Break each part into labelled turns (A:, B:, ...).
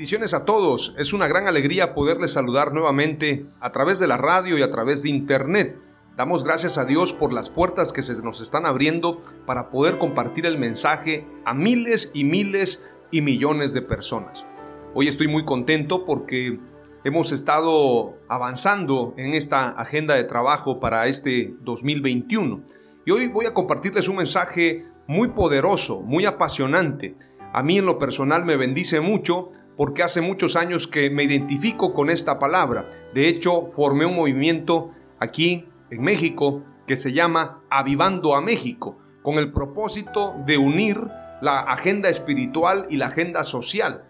A: Bendiciones a todos. Es una gran alegría poderles saludar nuevamente a través de la radio y a través de internet. Damos gracias a Dios por las puertas que se nos están abriendo para poder compartir el mensaje a miles y miles y millones de personas. Hoy estoy muy contento porque hemos estado avanzando en esta agenda de trabajo para este 2021. Y hoy voy a compartirles un mensaje muy poderoso, muy apasionante. A mí en lo personal me bendice mucho porque hace muchos años que me identifico con esta palabra. De hecho, formé un movimiento aquí en México que se llama Avivando a México, con el propósito de unir la agenda espiritual y la agenda social.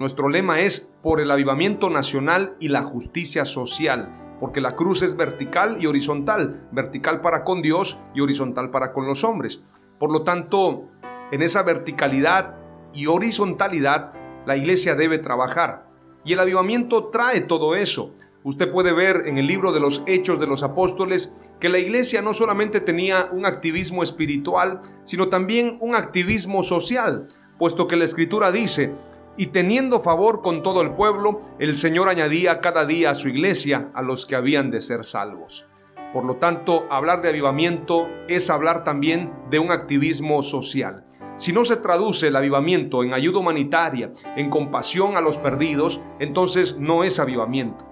A: Nuestro lema es por el avivamiento nacional y la justicia social, porque la cruz es vertical y horizontal, vertical para con Dios y horizontal para con los hombres. Por lo tanto, en esa verticalidad y horizontalidad la iglesia debe trabajar. Y el avivamiento trae todo eso. Usted puede ver en el libro de los Hechos de los Apóstoles que la iglesia no solamente tenía un activismo espiritual, sino también un activismo social, puesto que la escritura dice, y teniendo favor con todo el pueblo, el Señor añadía cada día a su iglesia a los que habían de ser salvos. Por lo tanto, hablar de avivamiento es hablar también de un activismo social. Si no se traduce el avivamiento en ayuda humanitaria, en compasión a los perdidos, entonces no es avivamiento.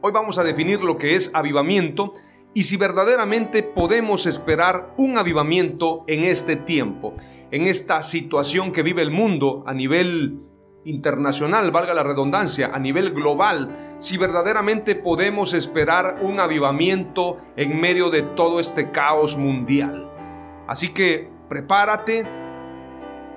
A: Hoy vamos a definir lo que es avivamiento y si verdaderamente podemos esperar un avivamiento en este tiempo, en esta situación que vive el mundo a nivel internacional, valga la redundancia, a nivel global, si verdaderamente podemos esperar un avivamiento en medio de todo este caos mundial. Así que prepárate,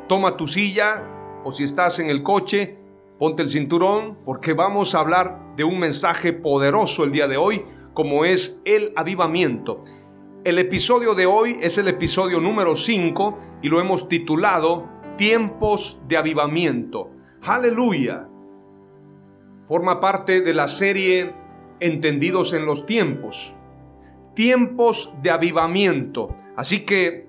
A: toma tu silla o si estás en el coche, ponte el cinturón porque vamos a hablar de un mensaje poderoso el día de hoy como es el avivamiento. El episodio de hoy es el episodio número 5 y lo hemos titulado Tiempos de Avivamiento. Aleluya. Forma parte de la serie Entendidos en los tiempos. Tiempos de avivamiento. Así que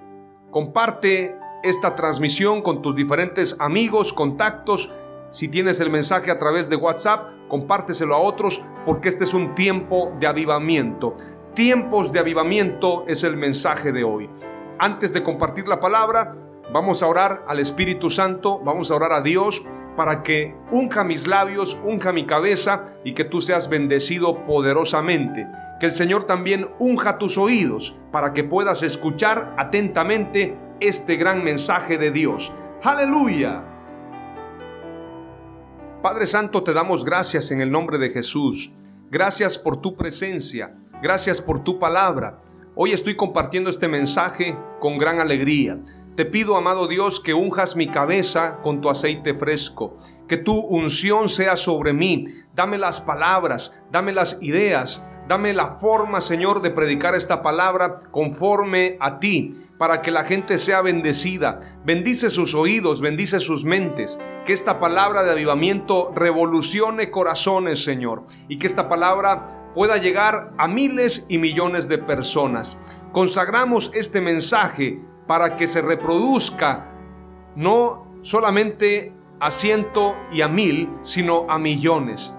A: Comparte esta transmisión con tus diferentes amigos, contactos. Si tienes el mensaje a través de WhatsApp, compárteselo a otros porque este es un tiempo de avivamiento. Tiempos de avivamiento es el mensaje de hoy. Antes de compartir la palabra, vamos a orar al Espíritu Santo, vamos a orar a Dios para que unja mis labios, unja mi cabeza y que tú seas bendecido poderosamente que el Señor también unja tus oídos para que puedas escuchar atentamente este gran mensaje de Dios. Aleluya. Padre Santo, te damos gracias en el nombre de Jesús. Gracias por tu presencia. Gracias por tu palabra. Hoy estoy compartiendo este mensaje con gran alegría. Te pido, amado Dios, que unjas mi cabeza con tu aceite fresco, que tu unción sea sobre mí. Dame las palabras, dame las ideas, Dame la forma, Señor, de predicar esta palabra conforme a ti, para que la gente sea bendecida. Bendice sus oídos, bendice sus mentes. Que esta palabra de avivamiento revolucione corazones, Señor. Y que esta palabra pueda llegar a miles y millones de personas. Consagramos este mensaje para que se reproduzca no solamente a ciento y a mil, sino a millones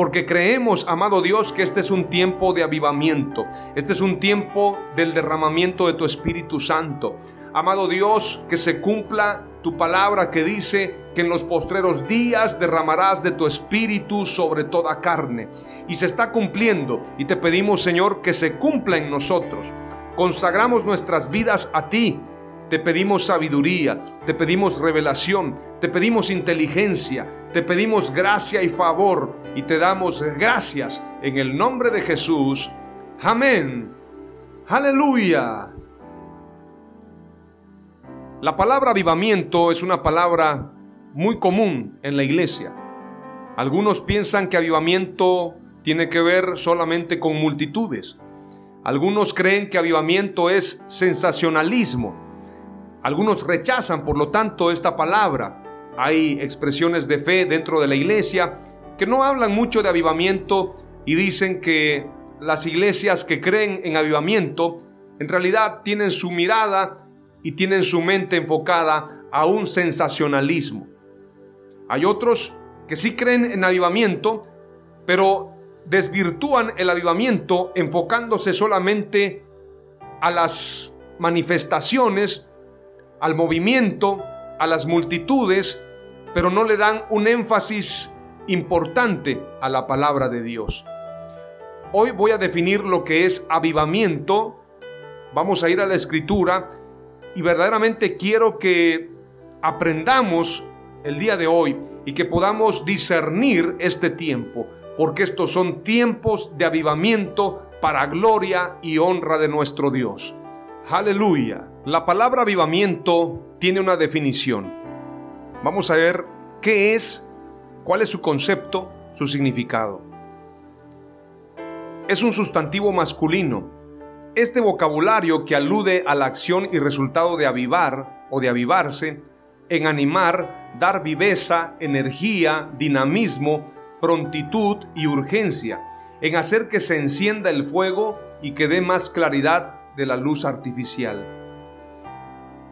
A: porque creemos, amado Dios, que este es un tiempo de avivamiento, este es un tiempo del derramamiento de tu Espíritu Santo. Amado Dios, que se cumpla tu palabra que dice que en los postreros días derramarás de tu espíritu sobre toda carne. Y se está cumpliendo y te pedimos Señor que se cumpla en nosotros. Consagramos nuestras vidas a ti. Te pedimos sabiduría, te pedimos revelación, te pedimos inteligencia, te pedimos gracia y favor y te damos gracias en el nombre de Jesús. Amén. Aleluya. La palabra avivamiento es una palabra muy común en la iglesia. Algunos piensan que avivamiento tiene que ver solamente con multitudes. Algunos creen que avivamiento es sensacionalismo. Algunos rechazan, por lo tanto, esta palabra. Hay expresiones de fe dentro de la iglesia que no hablan mucho de avivamiento y dicen que las iglesias que creen en avivamiento en realidad tienen su mirada y tienen su mente enfocada a un sensacionalismo. Hay otros que sí creen en avivamiento, pero desvirtúan el avivamiento enfocándose solamente a las manifestaciones, al movimiento, a las multitudes, pero no le dan un énfasis importante a la palabra de Dios. Hoy voy a definir lo que es avivamiento. Vamos a ir a la escritura y verdaderamente quiero que aprendamos el día de hoy y que podamos discernir este tiempo, porque estos son tiempos de avivamiento para gloria y honra de nuestro Dios. Aleluya. La palabra avivamiento tiene una definición. Vamos a ver qué es, cuál es su concepto, su significado. Es un sustantivo masculino este vocabulario que alude a la acción y resultado de avivar o de avivarse, en animar, dar viveza, energía, dinamismo, prontitud y urgencia, en hacer que se encienda el fuego y que dé más claridad de la luz artificial.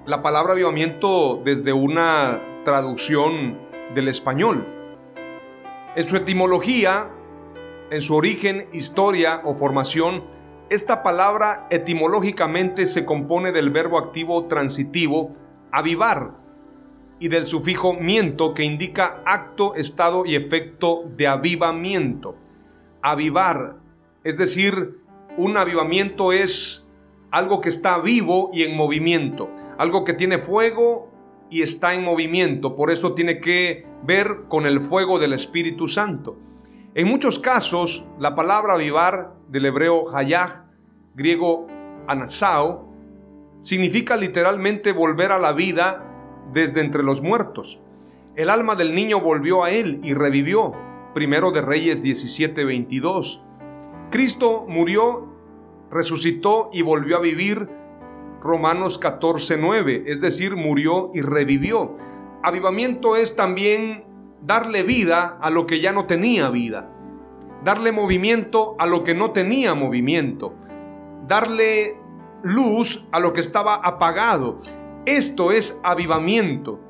A: La palabra avivamiento desde una traducción del español. En su etimología, en su origen, historia o formación, esta palabra etimológicamente se compone del verbo activo transitivo avivar y del sufijo miento que indica acto, estado y efecto de avivamiento. Avivar, es decir, un avivamiento es algo que está vivo y en movimiento, algo que tiene fuego y está en movimiento, por eso tiene que ver con el fuego del Espíritu Santo. En muchos casos, la palabra avivar del hebreo hayah, griego anasao, significa literalmente volver a la vida desde entre los muertos. El alma del niño volvió a él y revivió. Primero de Reyes 17:22. Cristo murió, resucitó y volvió a vivir. Romanos 14:9, es decir, murió y revivió. Avivamiento es también darle vida a lo que ya no tenía vida darle movimiento a lo que no tenía movimiento, darle luz a lo que estaba apagado. Esto es avivamiento.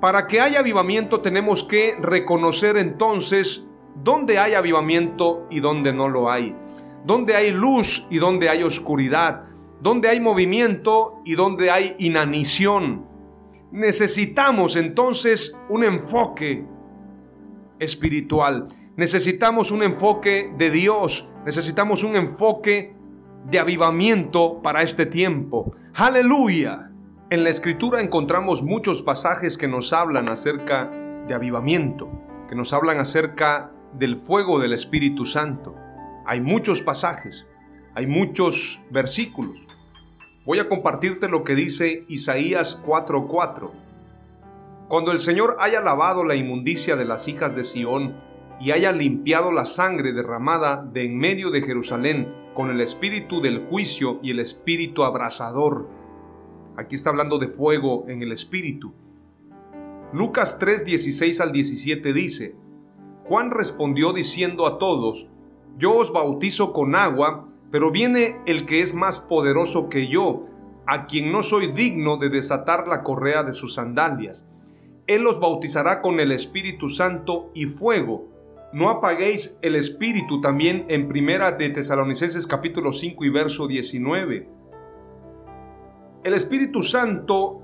A: Para que haya avivamiento tenemos que reconocer entonces dónde hay avivamiento y dónde no lo hay, dónde hay luz y dónde hay oscuridad, dónde hay movimiento y dónde hay inanición. Necesitamos entonces un enfoque espiritual. Necesitamos un enfoque de Dios, necesitamos un enfoque de avivamiento para este tiempo. Aleluya. En la escritura encontramos muchos pasajes que nos hablan acerca de avivamiento, que nos hablan acerca del fuego del Espíritu Santo. Hay muchos pasajes, hay muchos versículos. Voy a compartirte lo que dice Isaías 4:4. Cuando el Señor haya lavado la inmundicia de las hijas de Sión, y haya limpiado la sangre derramada de en medio de Jerusalén con el espíritu del juicio y el espíritu abrasador. Aquí está hablando de fuego en el espíritu. Lucas 3, 16 al 17 dice, Juan respondió diciendo a todos, Yo os bautizo con agua, pero viene el que es más poderoso que yo, a quien no soy digno de desatar la correa de sus sandalias. Él los bautizará con el Espíritu Santo y fuego no apaguéis el espíritu también en Primera de Tesalonicenses capítulo 5 y verso 19. El Espíritu Santo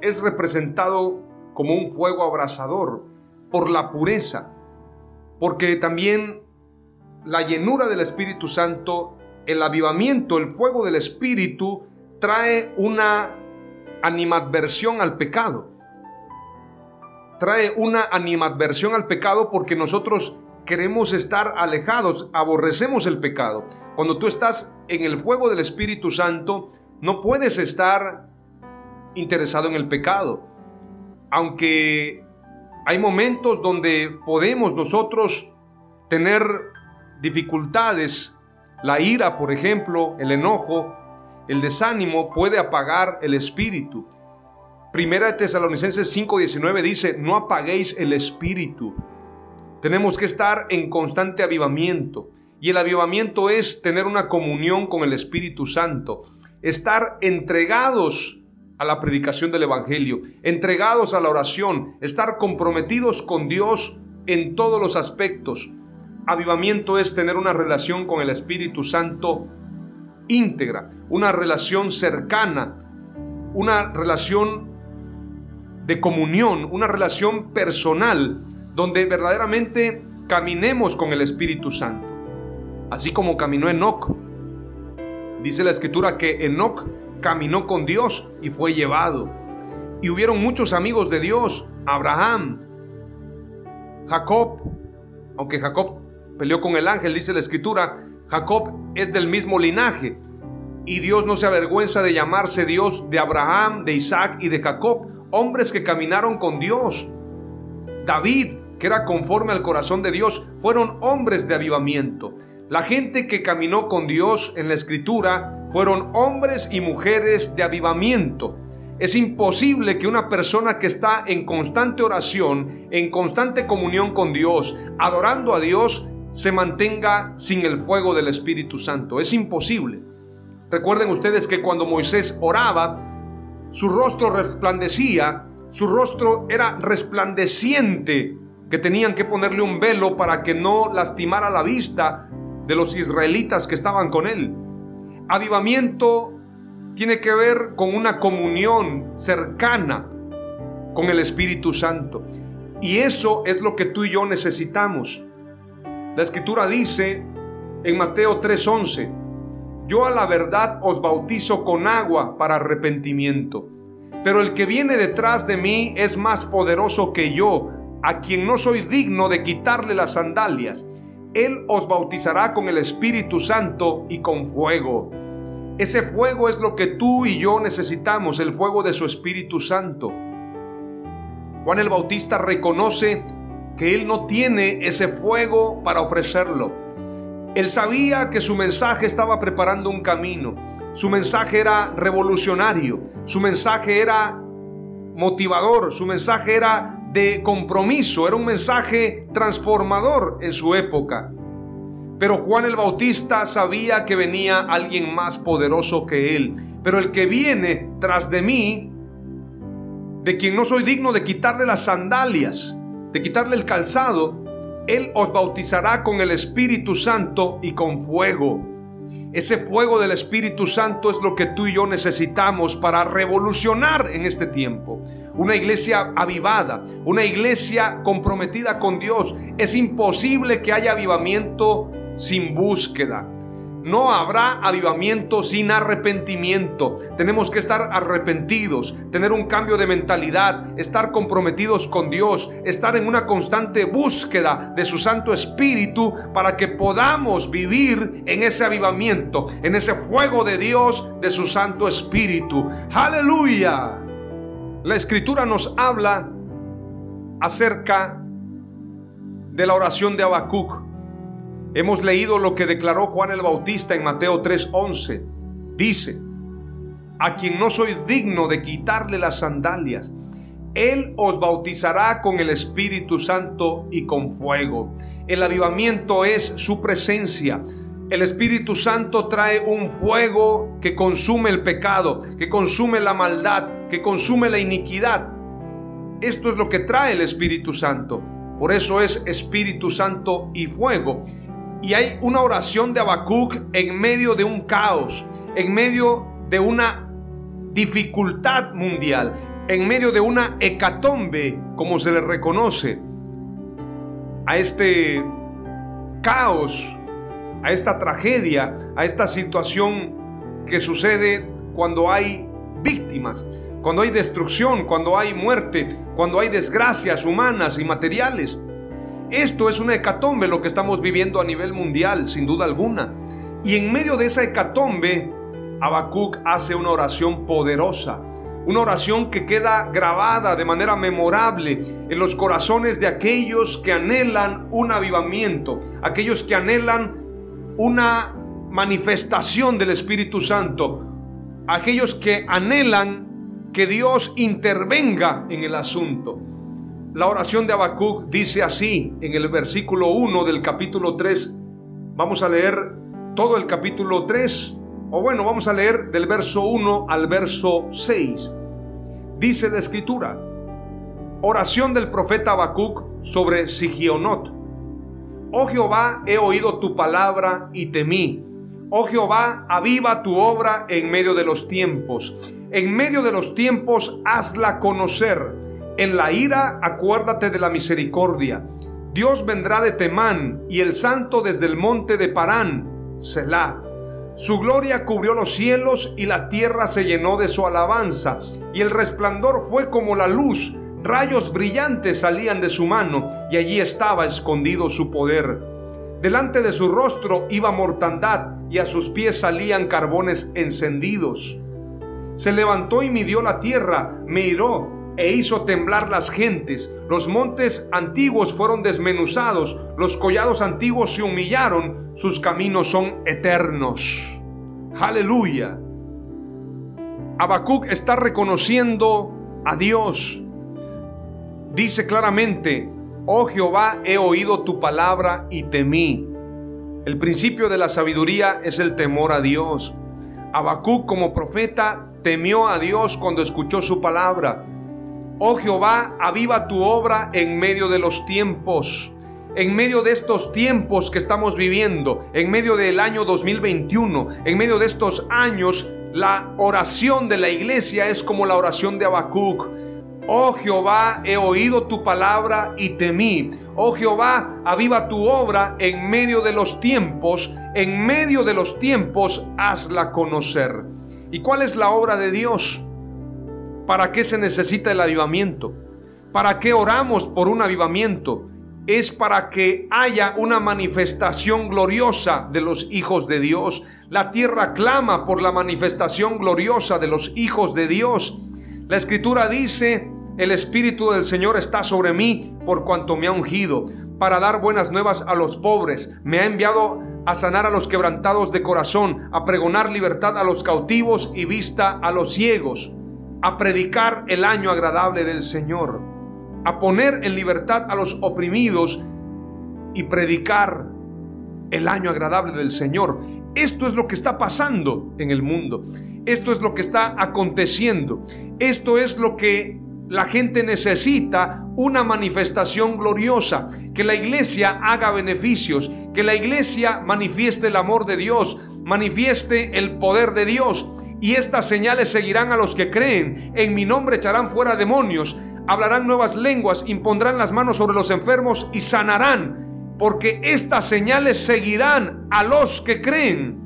A: es representado como un fuego abrasador por la pureza, porque también la llenura del Espíritu Santo, el avivamiento, el fuego del Espíritu trae una animadversión al pecado trae una animadversión al pecado porque nosotros queremos estar alejados, aborrecemos el pecado. Cuando tú estás en el fuego del Espíritu Santo, no puedes estar interesado en el pecado. Aunque hay momentos donde podemos nosotros tener dificultades, la ira, por ejemplo, el enojo, el desánimo puede apagar el espíritu. Primera Tesalonicenses 5:19 dice, no apaguéis el espíritu. Tenemos que estar en constante avivamiento. Y el avivamiento es tener una comunión con el Espíritu Santo, estar entregados a la predicación del Evangelio, entregados a la oración, estar comprometidos con Dios en todos los aspectos. Avivamiento es tener una relación con el Espíritu Santo íntegra, una relación cercana, una relación de comunión, una relación personal, donde verdaderamente caminemos con el Espíritu Santo. Así como caminó Enoch. Dice la escritura que Enoch caminó con Dios y fue llevado. Y hubieron muchos amigos de Dios, Abraham, Jacob, aunque Jacob peleó con el ángel, dice la escritura, Jacob es del mismo linaje. Y Dios no se avergüenza de llamarse Dios de Abraham, de Isaac y de Jacob, hombres que caminaron con Dios. David, que era conforme al corazón de Dios, fueron hombres de avivamiento. La gente que caminó con Dios en la escritura fueron hombres y mujeres de avivamiento. Es imposible que una persona que está en constante oración, en constante comunión con Dios, adorando a Dios, se mantenga sin el fuego del Espíritu Santo. Es imposible. Recuerden ustedes que cuando Moisés oraba, su rostro resplandecía, su rostro era resplandeciente, que tenían que ponerle un velo para que no lastimara la vista de los israelitas que estaban con él. Avivamiento tiene que ver con una comunión cercana con el Espíritu Santo. Y eso es lo que tú y yo necesitamos. La escritura dice en Mateo 3:11, yo a la verdad os bautizo con agua para arrepentimiento, pero el que viene detrás de mí es más poderoso que yo, a quien no soy digno de quitarle las sandalias. Él os bautizará con el Espíritu Santo y con fuego. Ese fuego es lo que tú y yo necesitamos, el fuego de su Espíritu Santo. Juan el Bautista reconoce que él no tiene ese fuego para ofrecerlo. Él sabía que su mensaje estaba preparando un camino. Su mensaje era revolucionario. Su mensaje era motivador. Su mensaje era de compromiso. Era un mensaje transformador en su época. Pero Juan el Bautista sabía que venía alguien más poderoso que él. Pero el que viene tras de mí, de quien no soy digno de quitarle las sandalias, de quitarle el calzado, él os bautizará con el Espíritu Santo y con fuego. Ese fuego del Espíritu Santo es lo que tú y yo necesitamos para revolucionar en este tiempo. Una iglesia avivada, una iglesia comprometida con Dios. Es imposible que haya avivamiento sin búsqueda. No habrá avivamiento sin arrepentimiento. Tenemos que estar arrepentidos, tener un cambio de mentalidad, estar comprometidos con Dios, estar en una constante búsqueda de su Santo Espíritu para que podamos vivir en ese avivamiento, en ese fuego de Dios, de su Santo Espíritu. Aleluya. La escritura nos habla acerca de la oración de Habacuc. Hemos leído lo que declaró Juan el Bautista en Mateo 3:11. Dice, a quien no soy digno de quitarle las sandalias, Él os bautizará con el Espíritu Santo y con fuego. El avivamiento es su presencia. El Espíritu Santo trae un fuego que consume el pecado, que consume la maldad, que consume la iniquidad. Esto es lo que trae el Espíritu Santo. Por eso es Espíritu Santo y fuego. Y hay una oración de Habacuc en medio de un caos, en medio de una dificultad mundial, en medio de una hecatombe, como se le reconoce, a este caos, a esta tragedia, a esta situación que sucede cuando hay víctimas, cuando hay destrucción, cuando hay muerte, cuando hay desgracias humanas y materiales. Esto es una hecatombe lo que estamos viviendo a nivel mundial, sin duda alguna. Y en medio de esa hecatombe, Habacuc hace una oración poderosa una oración que queda grabada de manera memorable en los corazones de aquellos que anhelan un avivamiento, aquellos que anhelan una manifestación del Espíritu Santo, aquellos que anhelan que Dios intervenga en el asunto. La oración de Habacuc dice así en el versículo 1 del capítulo 3. Vamos a leer todo el capítulo 3 o bueno, vamos a leer del verso 1 al verso 6. Dice la escritura, oración del profeta Habacuc sobre Sigionot. Oh Jehová, he oído tu palabra y temí. Oh Jehová, aviva tu obra en medio de los tiempos. En medio de los tiempos, hazla conocer. En la ira, acuérdate de la misericordia. Dios vendrá de Temán y el santo desde el monte de Parán. Selah. Su gloria cubrió los cielos y la tierra se llenó de su alabanza, y el resplandor fue como la luz, rayos brillantes salían de su mano, y allí estaba escondido su poder. Delante de su rostro iba mortandad, y a sus pies salían carbones encendidos. Se levantó y midió la tierra, me hiró e hizo temblar las gentes. Los montes antiguos fueron desmenuzados, los collados antiguos se humillaron, sus caminos son eternos. Aleluya. Habacuc está reconociendo a Dios. Dice claramente, oh Jehová, he oído tu palabra y temí. El principio de la sabiduría es el temor a Dios. Habacuc como profeta temió a Dios cuando escuchó su palabra. Oh Jehová, aviva tu obra en medio de los tiempos en medio de estos tiempos que estamos viviendo, en medio del año 2021, en medio de estos años, la oración de la iglesia es como la oración de Habacuc. Oh Jehová, he oído tu palabra y temí. Oh Jehová, aviva tu obra en medio de los tiempos, en medio de los tiempos, hazla conocer. ¿Y cuál es la obra de Dios? ¿Para qué se necesita el avivamiento? ¿Para qué oramos por un avivamiento? es para que haya una manifestación gloriosa de los hijos de Dios. La tierra clama por la manifestación gloriosa de los hijos de Dios. La escritura dice, el Espíritu del Señor está sobre mí por cuanto me ha ungido, para dar buenas nuevas a los pobres. Me ha enviado a sanar a los quebrantados de corazón, a pregonar libertad a los cautivos y vista a los ciegos, a predicar el año agradable del Señor a poner en libertad a los oprimidos y predicar el año agradable del Señor. Esto es lo que está pasando en el mundo. Esto es lo que está aconteciendo. Esto es lo que la gente necesita, una manifestación gloriosa. Que la iglesia haga beneficios. Que la iglesia manifieste el amor de Dios. Manifieste el poder de Dios. Y estas señales seguirán a los que creen. En mi nombre echarán fuera demonios hablarán nuevas lenguas, impondrán las manos sobre los enfermos y sanarán, porque estas señales seguirán a los que creen.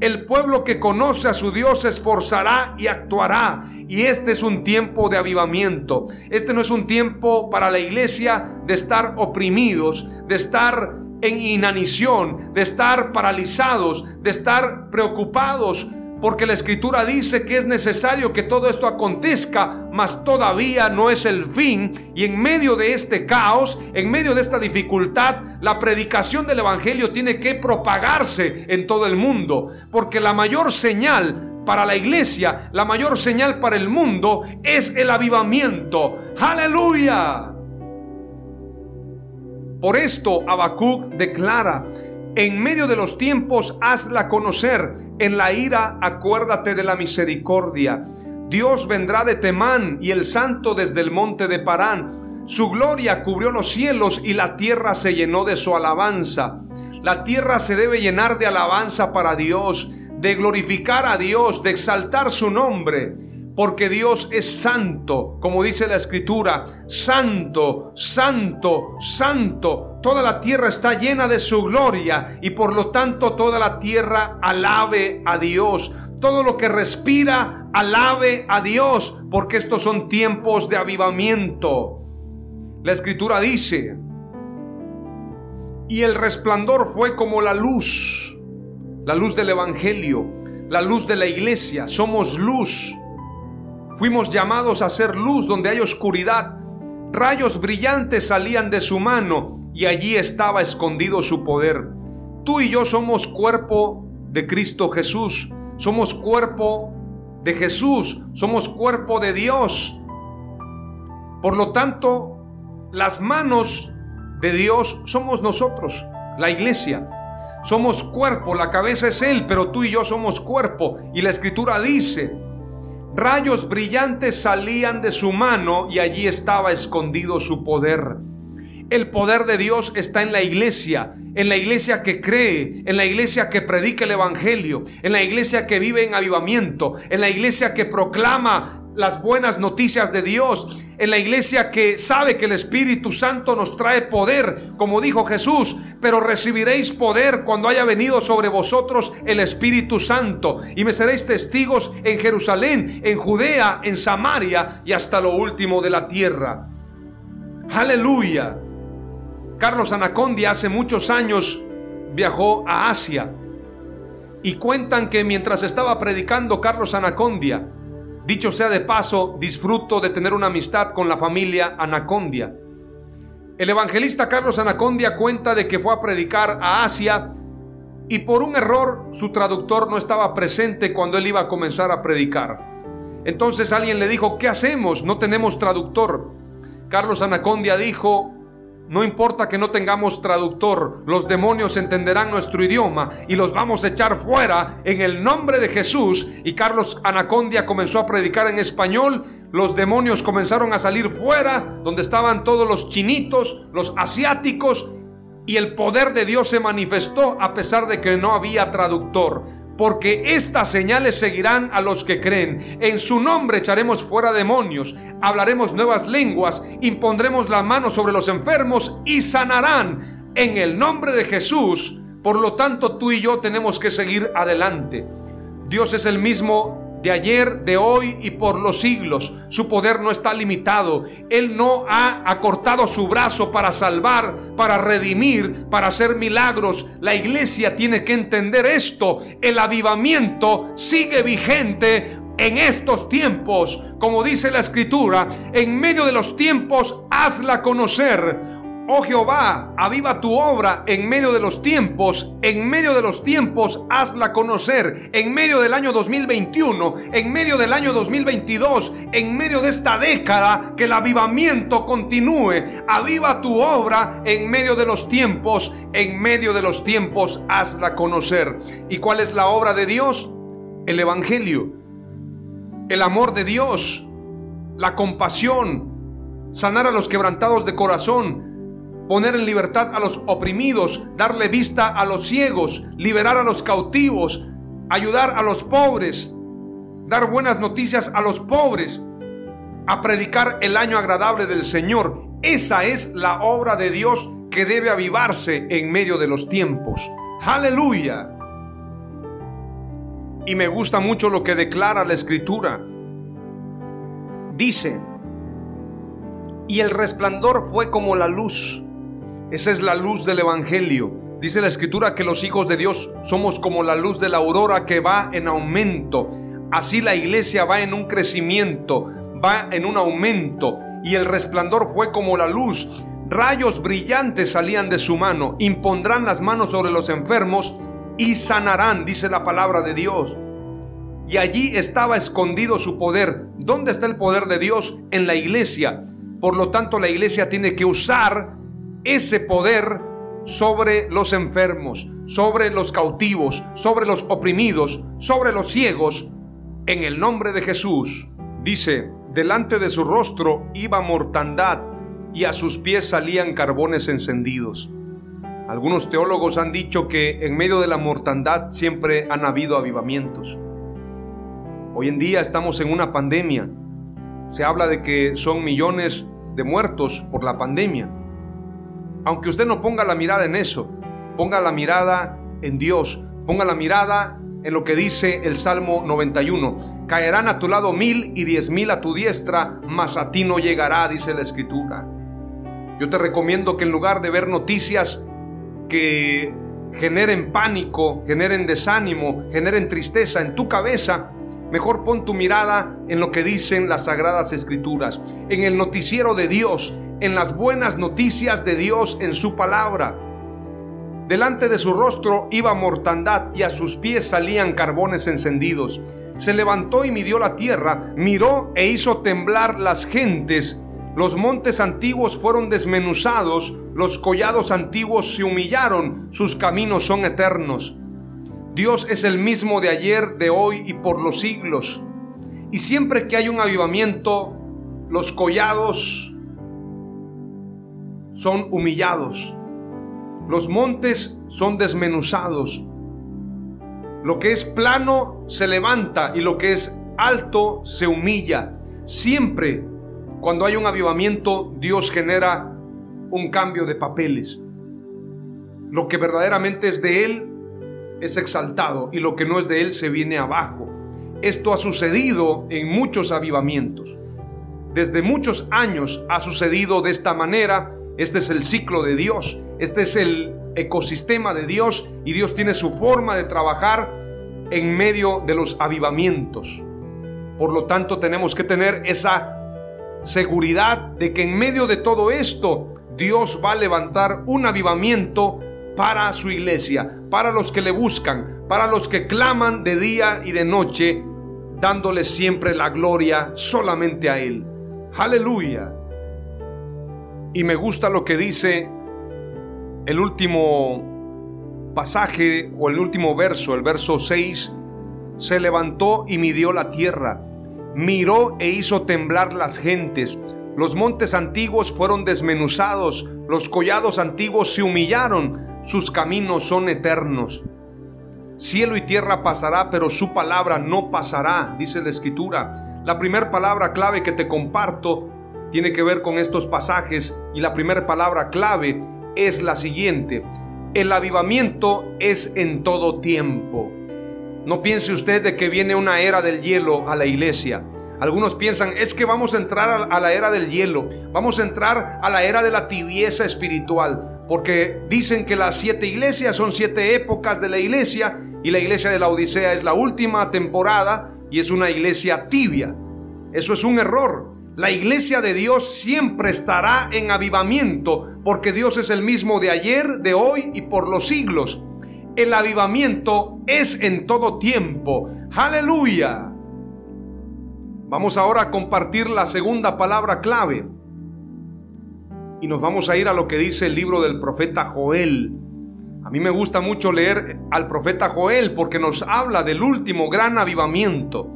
A: El pueblo que conoce a su Dios se esforzará y actuará. Y este es un tiempo de avivamiento. Este no es un tiempo para la iglesia de estar oprimidos, de estar en inanición, de estar paralizados, de estar preocupados porque la escritura dice que es necesario que todo esto acontezca, mas todavía no es el fin. Y en medio de este caos, en medio de esta dificultad, la predicación del Evangelio tiene que propagarse en todo el mundo, porque la mayor señal para la iglesia, la mayor señal para el mundo es el avivamiento. Aleluya. Por esto Habacuc declara en medio de los tiempos, hazla conocer. En la ira, acuérdate de la misericordia. Dios vendrá de Temán y el santo desde el monte de Parán. Su gloria cubrió los cielos y la tierra se llenó de su alabanza. La tierra se debe llenar de alabanza para Dios, de glorificar a Dios, de exaltar su nombre porque Dios es santo, como dice la escritura, santo, santo, santo. Toda la tierra está llena de su gloria y por lo tanto toda la tierra alabe a Dios. Todo lo que respira, alabe a Dios, porque estos son tiempos de avivamiento. La escritura dice, y el resplandor fue como la luz, la luz del Evangelio, la luz de la iglesia. Somos luz Fuimos llamados a ser luz donde hay oscuridad. Rayos brillantes salían de su mano y allí estaba escondido su poder. Tú y yo somos cuerpo de Cristo Jesús. Somos cuerpo de Jesús. Somos cuerpo de Dios. Por lo tanto, las manos de Dios somos nosotros, la iglesia. Somos cuerpo, la cabeza es Él, pero tú y yo somos cuerpo. Y la escritura dice, Rayos brillantes salían de su mano y allí estaba escondido su poder. El poder de Dios está en la iglesia, en la iglesia que cree, en la iglesia que predica el Evangelio, en la iglesia que vive en avivamiento, en la iglesia que proclama las buenas noticias de Dios, en la iglesia que sabe que el Espíritu Santo nos trae poder, como dijo Jesús, pero recibiréis poder cuando haya venido sobre vosotros el Espíritu Santo y me seréis testigos en Jerusalén, en Judea, en Samaria y hasta lo último de la tierra. Aleluya. Carlos Anacondia hace muchos años viajó a Asia y cuentan que mientras estaba predicando Carlos Anacondia, Dicho sea de paso, disfruto de tener una amistad con la familia Anacondia. El evangelista Carlos Anacondia cuenta de que fue a predicar a Asia y por un error su traductor no estaba presente cuando él iba a comenzar a predicar. Entonces alguien le dijo, ¿qué hacemos? No tenemos traductor. Carlos Anacondia dijo, no importa que no tengamos traductor, los demonios entenderán nuestro idioma y los vamos a echar fuera en el nombre de Jesús. Y Carlos Anacondia comenzó a predicar en español. Los demonios comenzaron a salir fuera, donde estaban todos los chinitos, los asiáticos, y el poder de Dios se manifestó a pesar de que no había traductor porque estas señales seguirán a los que creen. En su nombre echaremos fuera demonios, hablaremos nuevas lenguas, impondremos la mano sobre los enfermos y sanarán en el nombre de Jesús. Por lo tanto, tú y yo tenemos que seguir adelante. Dios es el mismo de ayer, de hoy y por los siglos. Su poder no está limitado. Él no ha acortado su brazo para salvar, para redimir, para hacer milagros. La iglesia tiene que entender esto. El avivamiento sigue vigente en estos tiempos. Como dice la escritura, en medio de los tiempos hazla conocer. Oh Jehová, aviva tu obra en medio de los tiempos, en medio de los tiempos hazla conocer, en medio del año 2021, en medio del año 2022, en medio de esta década, que el avivamiento continúe. Aviva tu obra en medio de los tiempos, en medio de los tiempos hazla conocer. ¿Y cuál es la obra de Dios? El Evangelio, el amor de Dios, la compasión, sanar a los quebrantados de corazón, poner en libertad a los oprimidos, darle vista a los ciegos, liberar a los cautivos, ayudar a los pobres, dar buenas noticias a los pobres, a predicar el año agradable del Señor. Esa es la obra de Dios que debe avivarse en medio de los tiempos. Aleluya. Y me gusta mucho lo que declara la escritura. Dice, y el resplandor fue como la luz esa es la luz del Evangelio. Dice la escritura que los hijos de Dios somos como la luz de la aurora que va en aumento. Así la iglesia va en un crecimiento, va en un aumento. Y el resplandor fue como la luz. Rayos brillantes salían de su mano. Impondrán las manos sobre los enfermos y sanarán, dice la palabra de Dios. Y allí estaba escondido su poder. ¿Dónde está el poder de Dios? En la iglesia. Por lo tanto, la iglesia tiene que usar ese poder sobre los enfermos, sobre los cautivos, sobre los oprimidos, sobre los ciegos, en el nombre de Jesús. Dice, delante de su rostro iba mortandad y a sus pies salían carbones encendidos. Algunos teólogos han dicho que en medio de la mortandad siempre han habido avivamientos. Hoy en día estamos en una pandemia. Se habla de que son millones de muertos por la pandemia. Aunque usted no ponga la mirada en eso, ponga la mirada en Dios, ponga la mirada en lo que dice el Salmo 91. Caerán a tu lado mil y diez mil a tu diestra, mas a ti no llegará, dice la Escritura. Yo te recomiendo que en lugar de ver noticias que generen pánico, generen desánimo, generen tristeza en tu cabeza, mejor pon tu mirada en lo que dicen las sagradas escrituras, en el noticiero de Dios, en las buenas noticias de Dios en su palabra. Delante de su rostro iba mortandad y a sus pies salían carbones encendidos. Se levantó y midió la tierra, miró e hizo temblar las gentes. Los montes antiguos fueron desmenuzados, los collados antiguos se humillaron, sus caminos son eternos. Dios es el mismo de ayer, de hoy y por los siglos. Y siempre que hay un avivamiento, los collados son humillados. Los montes son desmenuzados. Lo que es plano se levanta y lo que es alto se humilla. Siempre cuando hay un avivamiento, Dios genera un cambio de papeles. Lo que verdaderamente es de Él es exaltado y lo que no es de Él se viene abajo. Esto ha sucedido en muchos avivamientos. Desde muchos años ha sucedido de esta manera este es el ciclo de Dios, este es el ecosistema de Dios y Dios tiene su forma de trabajar en medio de los avivamientos. Por lo tanto, tenemos que tener esa seguridad de que en medio de todo esto Dios va a levantar un avivamiento para su iglesia, para los que le buscan, para los que claman de día y de noche, dándole siempre la gloria solamente a Él. Aleluya. Y me gusta lo que dice el último pasaje o el último verso, el verso 6. Se levantó y midió la tierra, miró e hizo temblar las gentes. Los montes antiguos fueron desmenuzados, los collados antiguos se humillaron, sus caminos son eternos. Cielo y tierra pasará, pero su palabra no pasará, dice la escritura. La primera palabra clave que te comparto tiene que ver con estos pasajes y la primera palabra clave es la siguiente. El avivamiento es en todo tiempo. No piense usted de que viene una era del hielo a la iglesia. Algunos piensan, es que vamos a entrar a la era del hielo, vamos a entrar a la era de la tibieza espiritual, porque dicen que las siete iglesias son siete épocas de la iglesia y la iglesia de la Odisea es la última temporada y es una iglesia tibia. Eso es un error. La iglesia de Dios siempre estará en avivamiento porque Dios es el mismo de ayer, de hoy y por los siglos. El avivamiento es en todo tiempo. Aleluya. Vamos ahora a compartir la segunda palabra clave. Y nos vamos a ir a lo que dice el libro del profeta Joel. A mí me gusta mucho leer al profeta Joel porque nos habla del último gran avivamiento.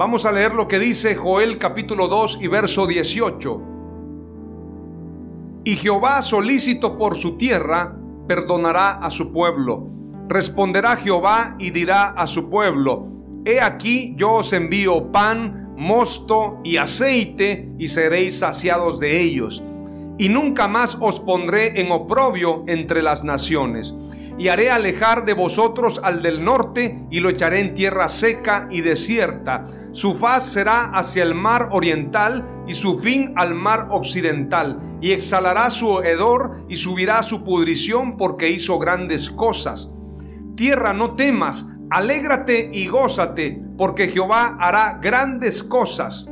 A: Vamos a leer lo que dice Joel capítulo 2 y verso 18. Y Jehová solícito por su tierra, perdonará a su pueblo. Responderá Jehová y dirá a su pueblo, He aquí yo os envío pan, mosto y aceite, y seréis saciados de ellos. Y nunca más os pondré en oprobio entre las naciones y haré alejar de vosotros al del norte y lo echaré en tierra seca y desierta. Su faz será hacia el mar oriental y su fin al mar occidental. Y exhalará su hedor y subirá su pudrición porque hizo grandes cosas. Tierra, no temas, alégrate y gózate, porque Jehová hará grandes cosas.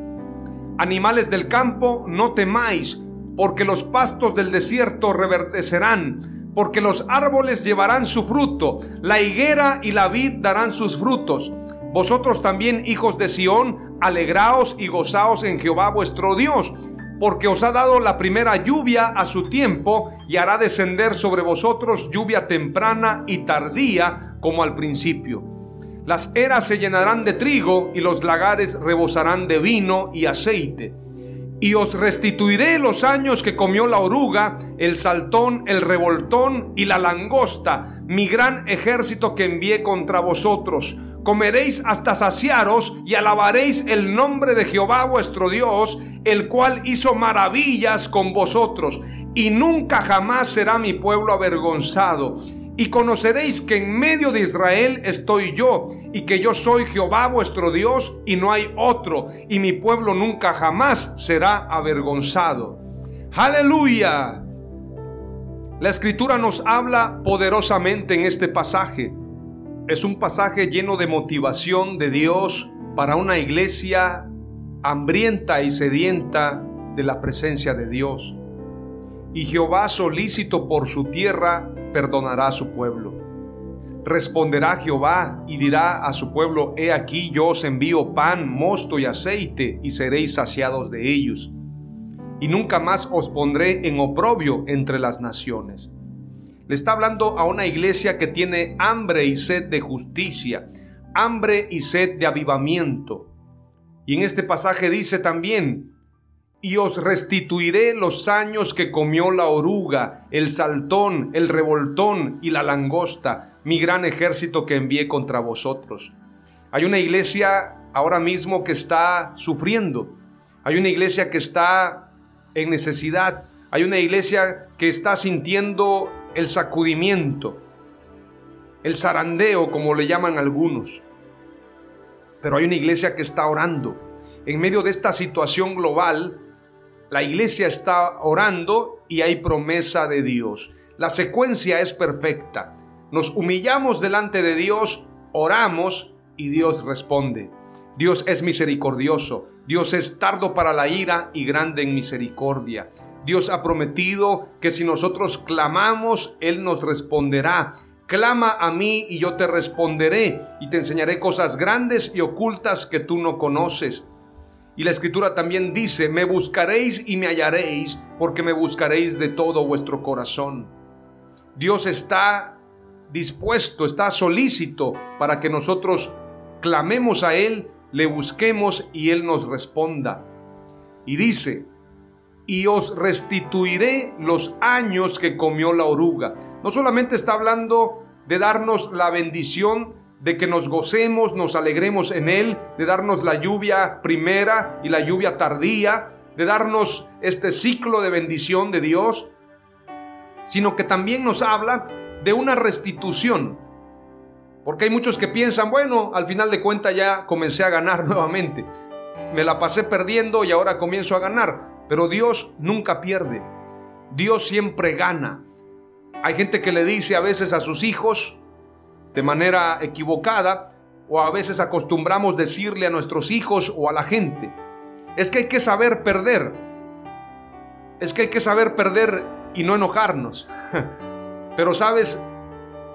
A: Animales del campo, no temáis, porque los pastos del desierto reverdecerán porque los árboles llevarán su fruto, la higuera y la vid darán sus frutos. Vosotros también, hijos de Sión, alegraos y gozaos en Jehová vuestro Dios, porque os ha dado la primera lluvia a su tiempo y hará descender sobre vosotros lluvia temprana y tardía como al principio. Las eras se llenarán de trigo y los lagares rebosarán de vino y aceite y os restituiré los años que comió la oruga, el saltón, el revoltón y la langosta, mi gran ejército que envié contra vosotros. Comeréis hasta saciaros y alabaréis el nombre de Jehová vuestro Dios, el cual hizo maravillas con vosotros, y nunca jamás será mi pueblo avergonzado y conoceréis que en medio de Israel estoy yo, y que yo soy Jehová vuestro Dios, y no hay otro, y mi pueblo nunca jamás será avergonzado. Aleluya. La escritura nos habla poderosamente en este pasaje. Es un pasaje lleno de motivación de Dios para una iglesia hambrienta y sedienta de la presencia de Dios. Y Jehová solícito por su tierra perdonará a su pueblo. Responderá Jehová y dirá a su pueblo, He aquí yo os envío pan, mosto y aceite, y seréis saciados de ellos. Y nunca más os pondré en oprobio entre las naciones. Le está hablando a una iglesia que tiene hambre y sed de justicia, hambre y sed de avivamiento. Y en este pasaje dice también, y os restituiré los años que comió la oruga, el saltón, el revoltón y la langosta, mi gran ejército que envié contra vosotros. Hay una iglesia ahora mismo que está sufriendo. Hay una iglesia que está en necesidad. Hay una iglesia que está sintiendo el sacudimiento, el zarandeo, como le llaman algunos. Pero hay una iglesia que está orando. En medio de esta situación global, la iglesia está orando y hay promesa de Dios. La secuencia es perfecta. Nos humillamos delante de Dios, oramos y Dios responde. Dios es misericordioso, Dios es tardo para la ira y grande en misericordia. Dios ha prometido que si nosotros clamamos, Él nos responderá. Clama a mí y yo te responderé y te enseñaré cosas grandes y ocultas que tú no conoces. Y la escritura también dice, me buscaréis y me hallaréis, porque me buscaréis de todo vuestro corazón. Dios está dispuesto, está solícito para que nosotros clamemos a Él, le busquemos y Él nos responda. Y dice, y os restituiré los años que comió la oruga. No solamente está hablando de darnos la bendición de que nos gocemos, nos alegremos en Él, de darnos la lluvia primera y la lluvia tardía, de darnos este ciclo de bendición de Dios, sino que también nos habla de una restitución. Porque hay muchos que piensan, bueno, al final de cuentas ya comencé a ganar nuevamente. Me la pasé perdiendo y ahora comienzo a ganar. Pero Dios nunca pierde. Dios siempre gana. Hay gente que le dice a veces a sus hijos, de manera equivocada o a veces acostumbramos decirle a nuestros hijos o a la gente. Es que hay que saber perder. Es que hay que saber perder y no enojarnos. Pero sabes,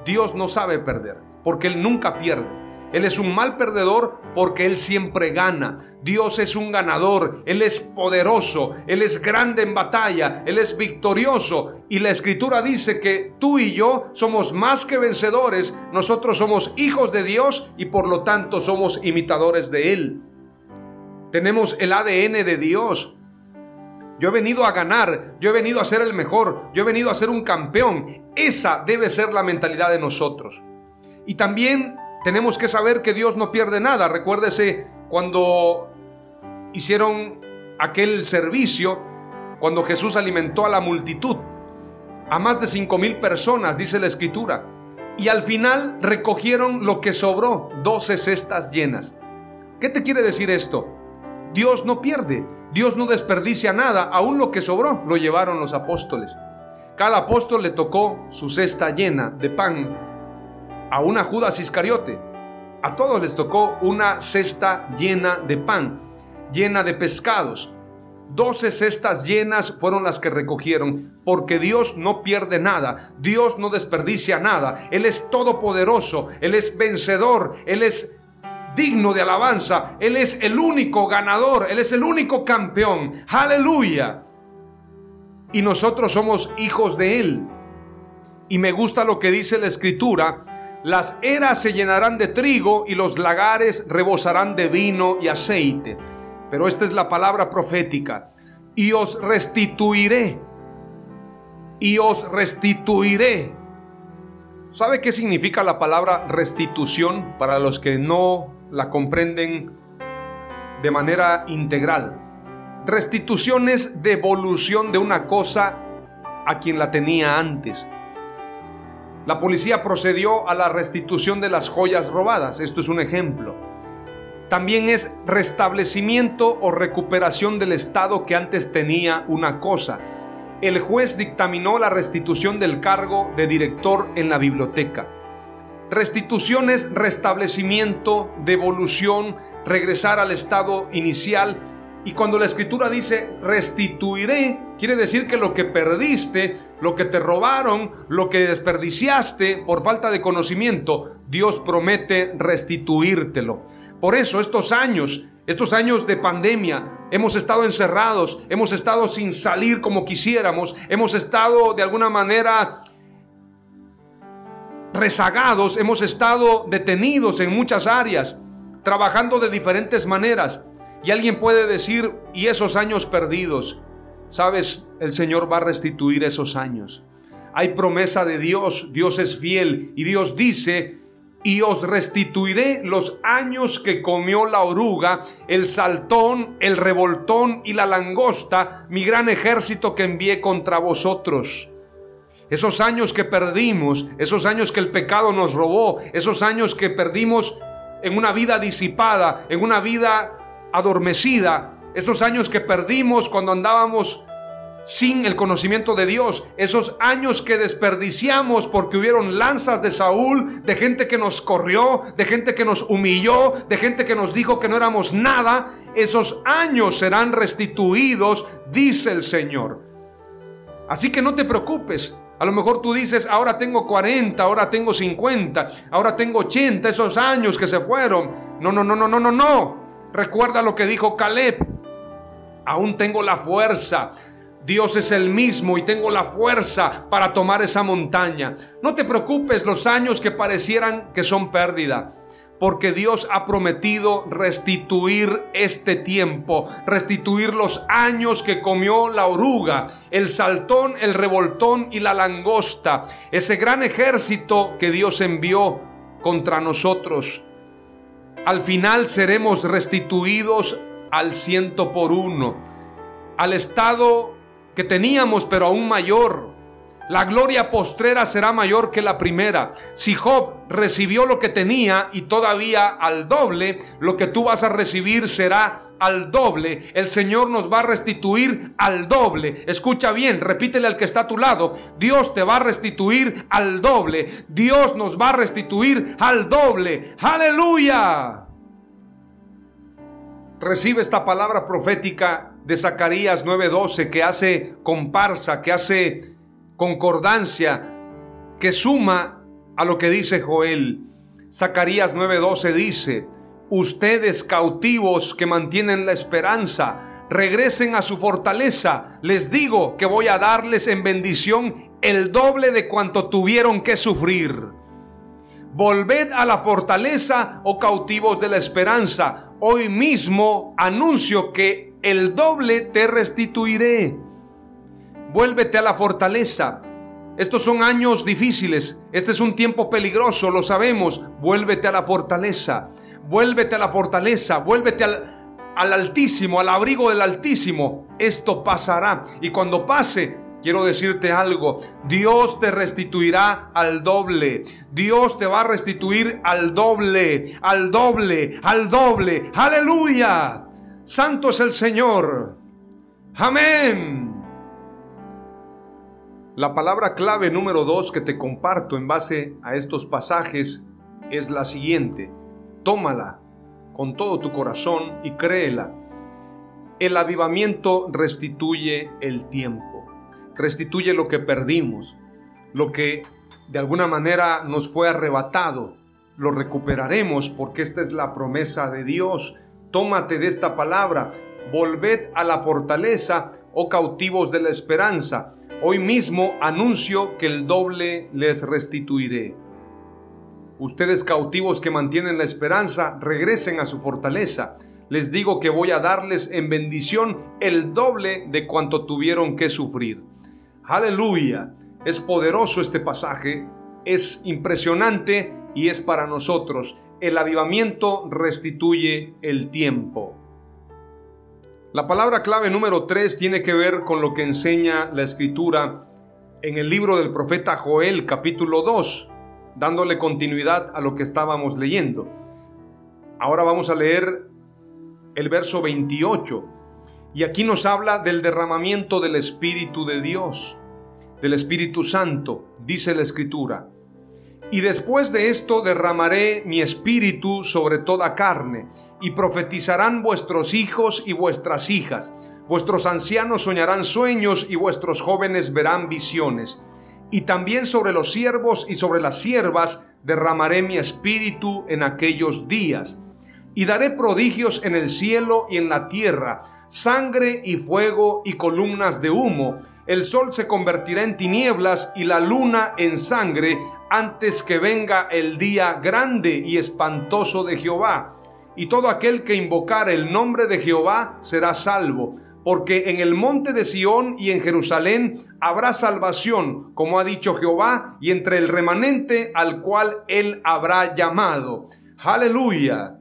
A: Dios no sabe perder, porque Él nunca pierde. Él es un mal perdedor porque Él siempre gana. Dios es un ganador, Él es poderoso, Él es grande en batalla, Él es victorioso. Y la escritura dice que tú y yo somos más que vencedores, nosotros somos hijos de Dios y por lo tanto somos imitadores de Él. Tenemos el ADN de Dios. Yo he venido a ganar, yo he venido a ser el mejor, yo he venido a ser un campeón. Esa debe ser la mentalidad de nosotros. Y también tenemos que saber que Dios no pierde nada. Recuérdese cuando hicieron aquel servicio, cuando Jesús alimentó a la multitud, a más de cinco mil personas, dice la escritura. Y al final recogieron lo que sobró, doce cestas llenas. ¿Qué te quiere decir esto? Dios no pierde, Dios no desperdicia nada, aún lo que sobró lo llevaron los apóstoles. Cada apóstol le tocó su cesta llena de pan a una Judas Iscariote. A todos les tocó una cesta llena de pan, llena de pescados. Doce cestas llenas fueron las que recogieron, porque Dios no pierde nada, Dios no desperdicia nada, Él es todopoderoso, Él es vencedor, Él es digno de alabanza, Él es el único ganador, Él es el único campeón, aleluya. Y nosotros somos hijos de Él. Y me gusta lo que dice la escritura, las eras se llenarán de trigo y los lagares rebosarán de vino y aceite. Pero esta es la palabra profética. y os restituiré. Y os restituiré. ¿Sabe qué significa la palabra restitución para los que no la comprenden de manera integral? Restitución es devolución de una cosa a quien la tenía antes. La policía procedió a la restitución de las joyas robadas. Esto es un ejemplo. También es restablecimiento o recuperación del estado que antes tenía una cosa. El juez dictaminó la restitución del cargo de director en la biblioteca. Restitución es restablecimiento, devolución, regresar al estado inicial. Y cuando la escritura dice restituiré, quiere decir que lo que perdiste, lo que te robaron, lo que desperdiciaste por falta de conocimiento, Dios promete restituírtelo. Por eso estos años, estos años de pandemia, hemos estado encerrados, hemos estado sin salir como quisiéramos, hemos estado de alguna manera rezagados, hemos estado detenidos en muchas áreas, trabajando de diferentes maneras. Y alguien puede decir, ¿y esos años perdidos? Sabes, el Señor va a restituir esos años. Hay promesa de Dios, Dios es fiel y Dios dice y os restituiré los años que comió la oruga, el saltón, el revoltón y la langosta, mi gran ejército que envié contra vosotros. Esos años que perdimos, esos años que el pecado nos robó, esos años que perdimos en una vida disipada, en una vida adormecida, esos años que perdimos cuando andábamos sin el conocimiento de Dios, esos años que desperdiciamos porque hubieron lanzas de Saúl, de gente que nos corrió, de gente que nos humilló, de gente que nos dijo que no éramos nada, esos años serán restituidos, dice el Señor. Así que no te preocupes. A lo mejor tú dices, ahora tengo 40, ahora tengo 50, ahora tengo 80, esos años que se fueron. No, no, no, no, no, no, no. Recuerda lo que dijo Caleb. Aún tengo la fuerza Dios es el mismo y tengo la fuerza para tomar esa montaña. No te preocupes los años que parecieran que son pérdida, porque Dios ha prometido restituir este tiempo, restituir los años que comió la oruga, el saltón, el revoltón y la langosta, ese gran ejército que Dios envió contra nosotros. Al final seremos restituidos al ciento por uno, al estado que teníamos, pero aún mayor. La gloria postrera será mayor que la primera. Si Job recibió lo que tenía y todavía al doble, lo que tú vas a recibir será al doble. El Señor nos va a restituir al doble. Escucha bien, repítele al que está a tu lado. Dios te va a restituir al doble. Dios nos va a restituir al doble. Aleluya. Recibe esta palabra profética de Zacarías 9:12 que hace comparsa, que hace concordancia, que suma a lo que dice Joel. Zacarías 9:12 dice, ustedes cautivos que mantienen la esperanza, regresen a su fortaleza. Les digo que voy a darles en bendición el doble de cuanto tuvieron que sufrir. Volved a la fortaleza, oh cautivos de la esperanza. Hoy mismo anuncio que el doble te restituiré. Vuélvete a la fortaleza. Estos son años difíciles, este es un tiempo peligroso, lo sabemos. Vuélvete a la fortaleza, vuélvete a la fortaleza, vuélvete al, al Altísimo, al abrigo del Altísimo. Esto pasará y cuando pase, quiero decirte algo, Dios te restituirá al doble. Dios te va a restituir al doble, al doble, al doble. Aleluya. Santo es el Señor. Amén. La palabra clave número dos que te comparto en base a estos pasajes es la siguiente. Tómala con todo tu corazón y créela. El avivamiento restituye el tiempo, restituye lo que perdimos, lo que de alguna manera nos fue arrebatado. Lo recuperaremos porque esta es la promesa de Dios tómate de esta palabra, volved a la fortaleza, oh cautivos de la esperanza. Hoy mismo anuncio que el doble les restituiré. Ustedes cautivos que mantienen la esperanza, regresen a su fortaleza. les digo que voy a darles en bendición el doble de cuanto tuvieron que sufrir. Aleluya. Es poderoso este pasaje, es impresionante y es para nosotros. El avivamiento restituye el tiempo. La palabra clave número 3 tiene que ver con lo que enseña la escritura en el libro del profeta Joel capítulo 2, dándole continuidad a lo que estábamos leyendo. Ahora vamos a leer el verso 28. Y aquí nos habla del derramamiento del Espíritu de Dios, del Espíritu Santo, dice la Escritura. Y después de esto derramaré mi espíritu sobre toda carne, y profetizarán vuestros hijos y vuestras hijas. Vuestros ancianos soñarán sueños y vuestros jóvenes verán visiones. Y también sobre los siervos y sobre las siervas derramaré mi espíritu en aquellos días y daré prodigios en el cielo y en la tierra, sangre y fuego y columnas de humo. El sol se convertirá en tinieblas y la luna en sangre antes que venga el día grande y espantoso de Jehová. Y todo aquel que invocar el nombre de Jehová será salvo, porque en el monte de Sión y en Jerusalén habrá salvación, como ha dicho Jehová, y entre el remanente al cual él habrá llamado. Aleluya.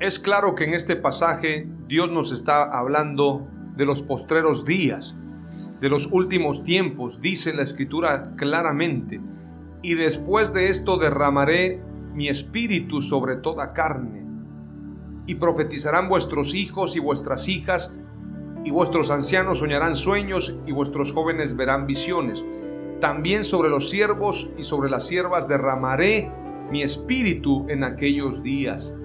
A: Es claro que en este pasaje Dios nos está hablando de los postreros días, de los últimos tiempos, dice la escritura claramente. Y después de esto derramaré mi espíritu sobre toda carne. Y profetizarán vuestros hijos y vuestras hijas, y vuestros ancianos soñarán sueños, y vuestros jóvenes verán visiones. También sobre los siervos y sobre las siervas derramaré mi espíritu en aquellos días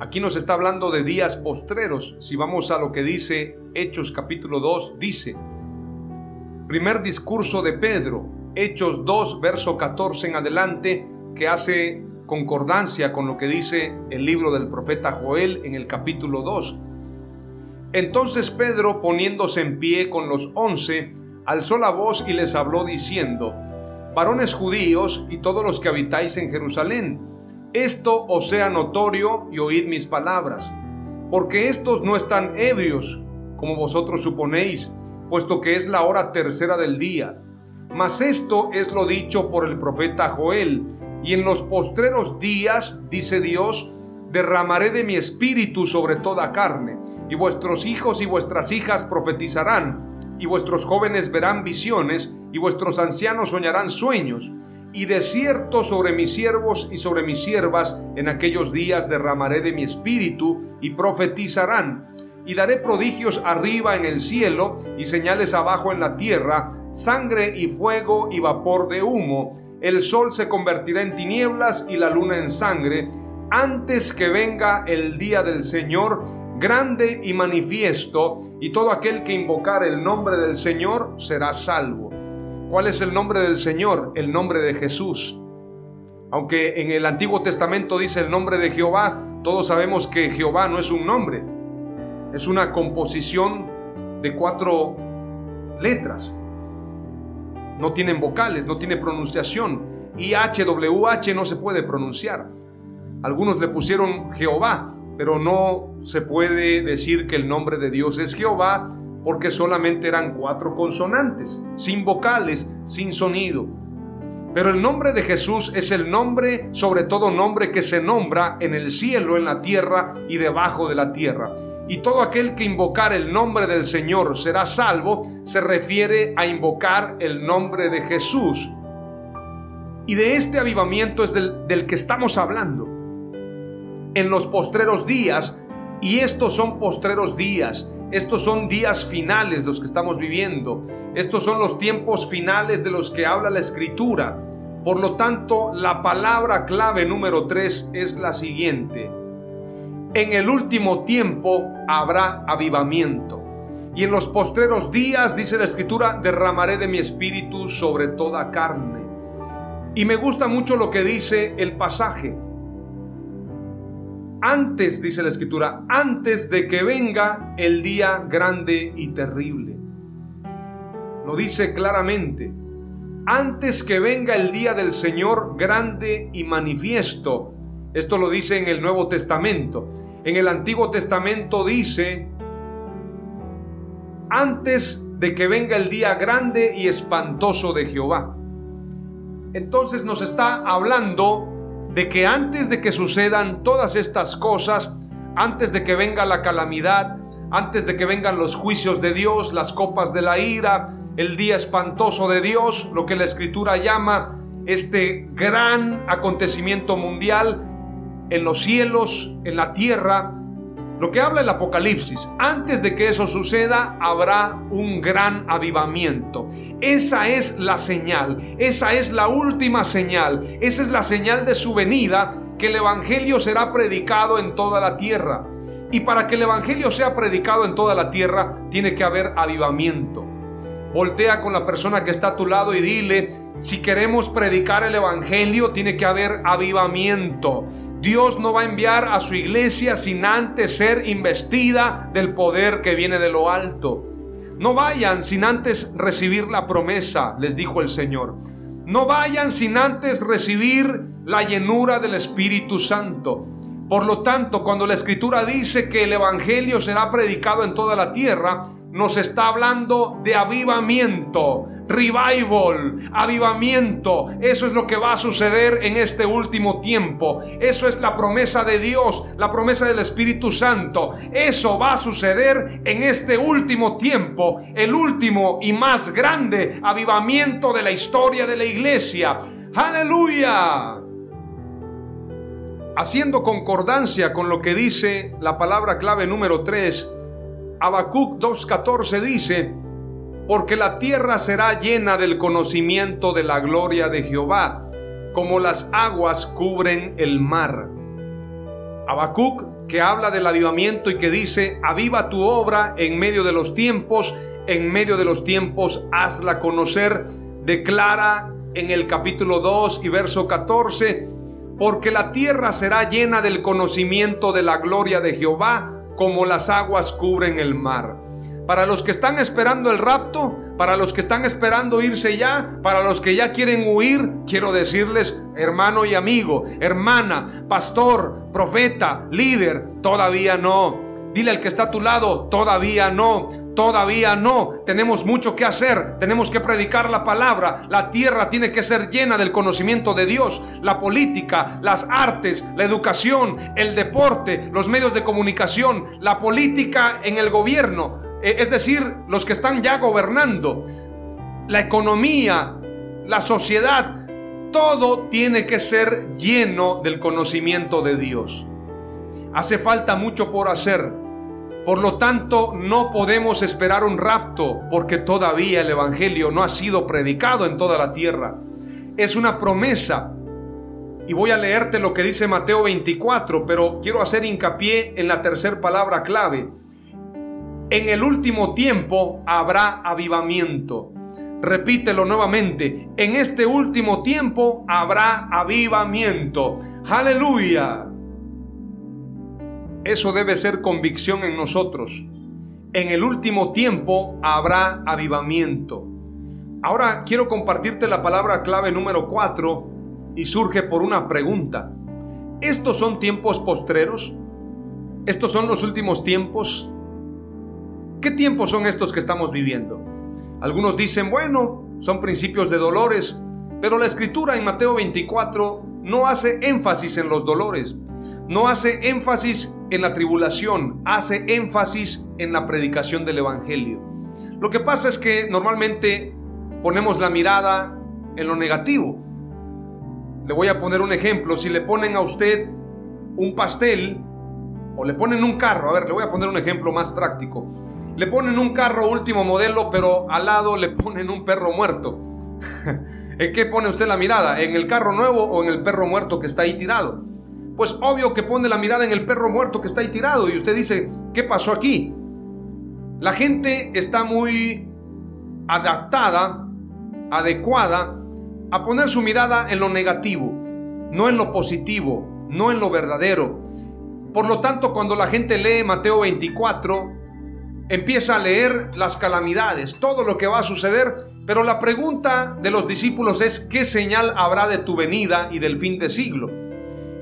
A: Aquí nos está hablando de días postreros. Si vamos a lo que dice Hechos capítulo 2, dice, primer discurso de Pedro, Hechos 2, verso 14 en adelante, que hace concordancia con lo que dice el libro del profeta Joel en el capítulo 2. Entonces Pedro, poniéndose en pie con los once, alzó la voz y les habló diciendo, varones judíos y todos los que habitáis en Jerusalén, esto os sea notorio y oíd mis palabras, porque estos no están ebrios, como vosotros suponéis, puesto que es la hora tercera del día. Mas esto es lo dicho por el profeta Joel, y en los postreros días, dice Dios, derramaré de mi espíritu sobre toda carne, y vuestros hijos y vuestras hijas profetizarán, y vuestros jóvenes verán visiones, y vuestros ancianos soñarán sueños y de cierto sobre mis siervos y sobre mis siervas en aquellos días derramaré de mi espíritu y profetizarán. Y daré prodigios arriba en el cielo y señales abajo en la tierra, sangre y fuego y vapor de humo. El sol se convertirá en tinieblas y la luna en sangre, antes que venga el día del Señor grande y manifiesto, y todo aquel que invocar el nombre del Señor será salvo. ¿Cuál es el nombre del Señor? El nombre de Jesús. Aunque en el Antiguo Testamento dice el nombre de Jehová, todos sabemos que Jehová no es un nombre, es una composición de cuatro letras. No tienen vocales, no tiene pronunciación. Y HWH no se puede pronunciar. Algunos le pusieron Jehová, pero no se puede decir que el nombre de Dios es Jehová porque solamente eran cuatro consonantes, sin vocales, sin sonido. Pero el nombre de Jesús es el nombre, sobre todo nombre que se nombra en el cielo, en la tierra y debajo de la tierra. Y todo aquel que invocar el nombre del Señor será salvo, se refiere a invocar el nombre de Jesús. Y de este avivamiento es del, que estamos hablando. En los postreros días, y estos son postreros días, estos son días finales los que estamos viviendo. Estos son los tiempos finales de los que habla la escritura. Por lo tanto, la palabra clave número 3 es la siguiente. En el último tiempo habrá avivamiento. Y en los postreros días, dice la escritura, derramaré de mi espíritu sobre toda carne. Y me gusta mucho lo que dice el pasaje antes, dice la escritura, antes de que venga el día grande y terrible. Lo dice claramente, antes que venga el día del Señor grande y manifiesto. Esto lo dice en el Nuevo Testamento. En el Antiguo Testamento dice, antes de que venga el día grande y espantoso de Jehová. Entonces nos está hablando de que antes de que sucedan todas estas cosas, antes de que venga la calamidad, antes de que vengan los juicios de Dios, las copas de la ira, el día espantoso de Dios, lo que la escritura llama este gran acontecimiento mundial en los cielos, en la tierra, lo que habla el Apocalipsis, antes de que eso suceda, habrá un gran avivamiento. Esa es la señal, esa es la última señal, esa es la señal de su venida, que el Evangelio será predicado en toda la tierra. Y para que el Evangelio sea predicado en toda la tierra, tiene que haber avivamiento. Voltea con la persona que está a tu lado y dile, si queremos predicar el Evangelio, tiene que haber avivamiento. Dios no va a enviar a su iglesia sin antes ser investida del poder que viene de lo alto. No vayan sin antes recibir la promesa, les dijo el Señor. No vayan sin antes recibir la llenura del Espíritu Santo. Por lo tanto, cuando la Escritura dice que el Evangelio será predicado en toda la tierra, nos está hablando de avivamiento, revival, avivamiento. Eso es lo que va a suceder en este último tiempo. Eso es la promesa de Dios, la promesa del Espíritu Santo. Eso va a suceder en este último tiempo, el último y más grande avivamiento de la historia de la iglesia. Aleluya. Haciendo concordancia con lo que dice la palabra clave número 3, Habacuc 2.14 dice, porque la tierra será llena del conocimiento de la gloria de Jehová, como las aguas cubren el mar. Habacuc, que habla del avivamiento y que dice, aviva tu obra en medio de los tiempos, en medio de los tiempos hazla conocer, declara en el capítulo 2 y verso 14, porque la tierra será llena del conocimiento de la gloria de Jehová, como las aguas cubren el mar. Para los que están esperando el rapto, para los que están esperando irse ya, para los que ya quieren huir, quiero decirles, hermano y amigo, hermana, pastor, profeta, líder, todavía no. Dile al que está a tu lado, todavía no. Todavía no. Tenemos mucho que hacer. Tenemos que predicar la palabra. La tierra tiene que ser llena del conocimiento de Dios. La política, las artes, la educación, el deporte, los medios de comunicación, la política en el gobierno. E, es decir, los que están ya gobernando. La economía, la sociedad. Todo tiene que ser lleno del conocimiento de Dios. Hace falta mucho por hacer por lo tanto, no podemos esperar un rapto porque todavía el Evangelio no ha sido predicado en toda la tierra. Es una promesa. Y voy a leerte lo que dice Mateo 24, pero quiero hacer hincapié en la tercera palabra clave. En el último tiempo habrá avivamiento. Repítelo nuevamente. En este último tiempo habrá avivamiento. Aleluya. Eso debe ser convicción en nosotros. En el último tiempo habrá avivamiento. Ahora quiero compartirte la palabra clave número 4 y surge por una pregunta. ¿Estos son tiempos postreros? ¿Estos son los últimos tiempos? ¿Qué tiempos son estos que estamos viviendo? Algunos dicen, bueno, son principios de dolores, pero la escritura en Mateo 24 no hace énfasis en los dolores no hace énfasis en la tribulación, hace énfasis en la predicación del Evangelio. Lo que pasa es que normalmente ponemos la mirada en lo negativo. Le voy a poner un ejemplo. Si le ponen a usted un pastel o le ponen un carro, a ver, le voy a poner un ejemplo más práctico. Le ponen un carro último modelo, pero al lado le ponen un perro muerto. ¿En qué pone usted la mirada? ¿En el carro nuevo o en el perro muerto que está ahí tirado? Pues obvio que pone la mirada en el perro muerto que está ahí tirado y usted dice, ¿qué pasó aquí? La gente está muy adaptada, adecuada a poner su mirada en lo negativo, no en lo positivo, no en lo verdadero. Por lo tanto, cuando la gente lee Mateo 24, empieza a leer las calamidades, todo lo que va a suceder, pero la pregunta de los discípulos es, ¿qué señal habrá de tu venida y del fin de siglo?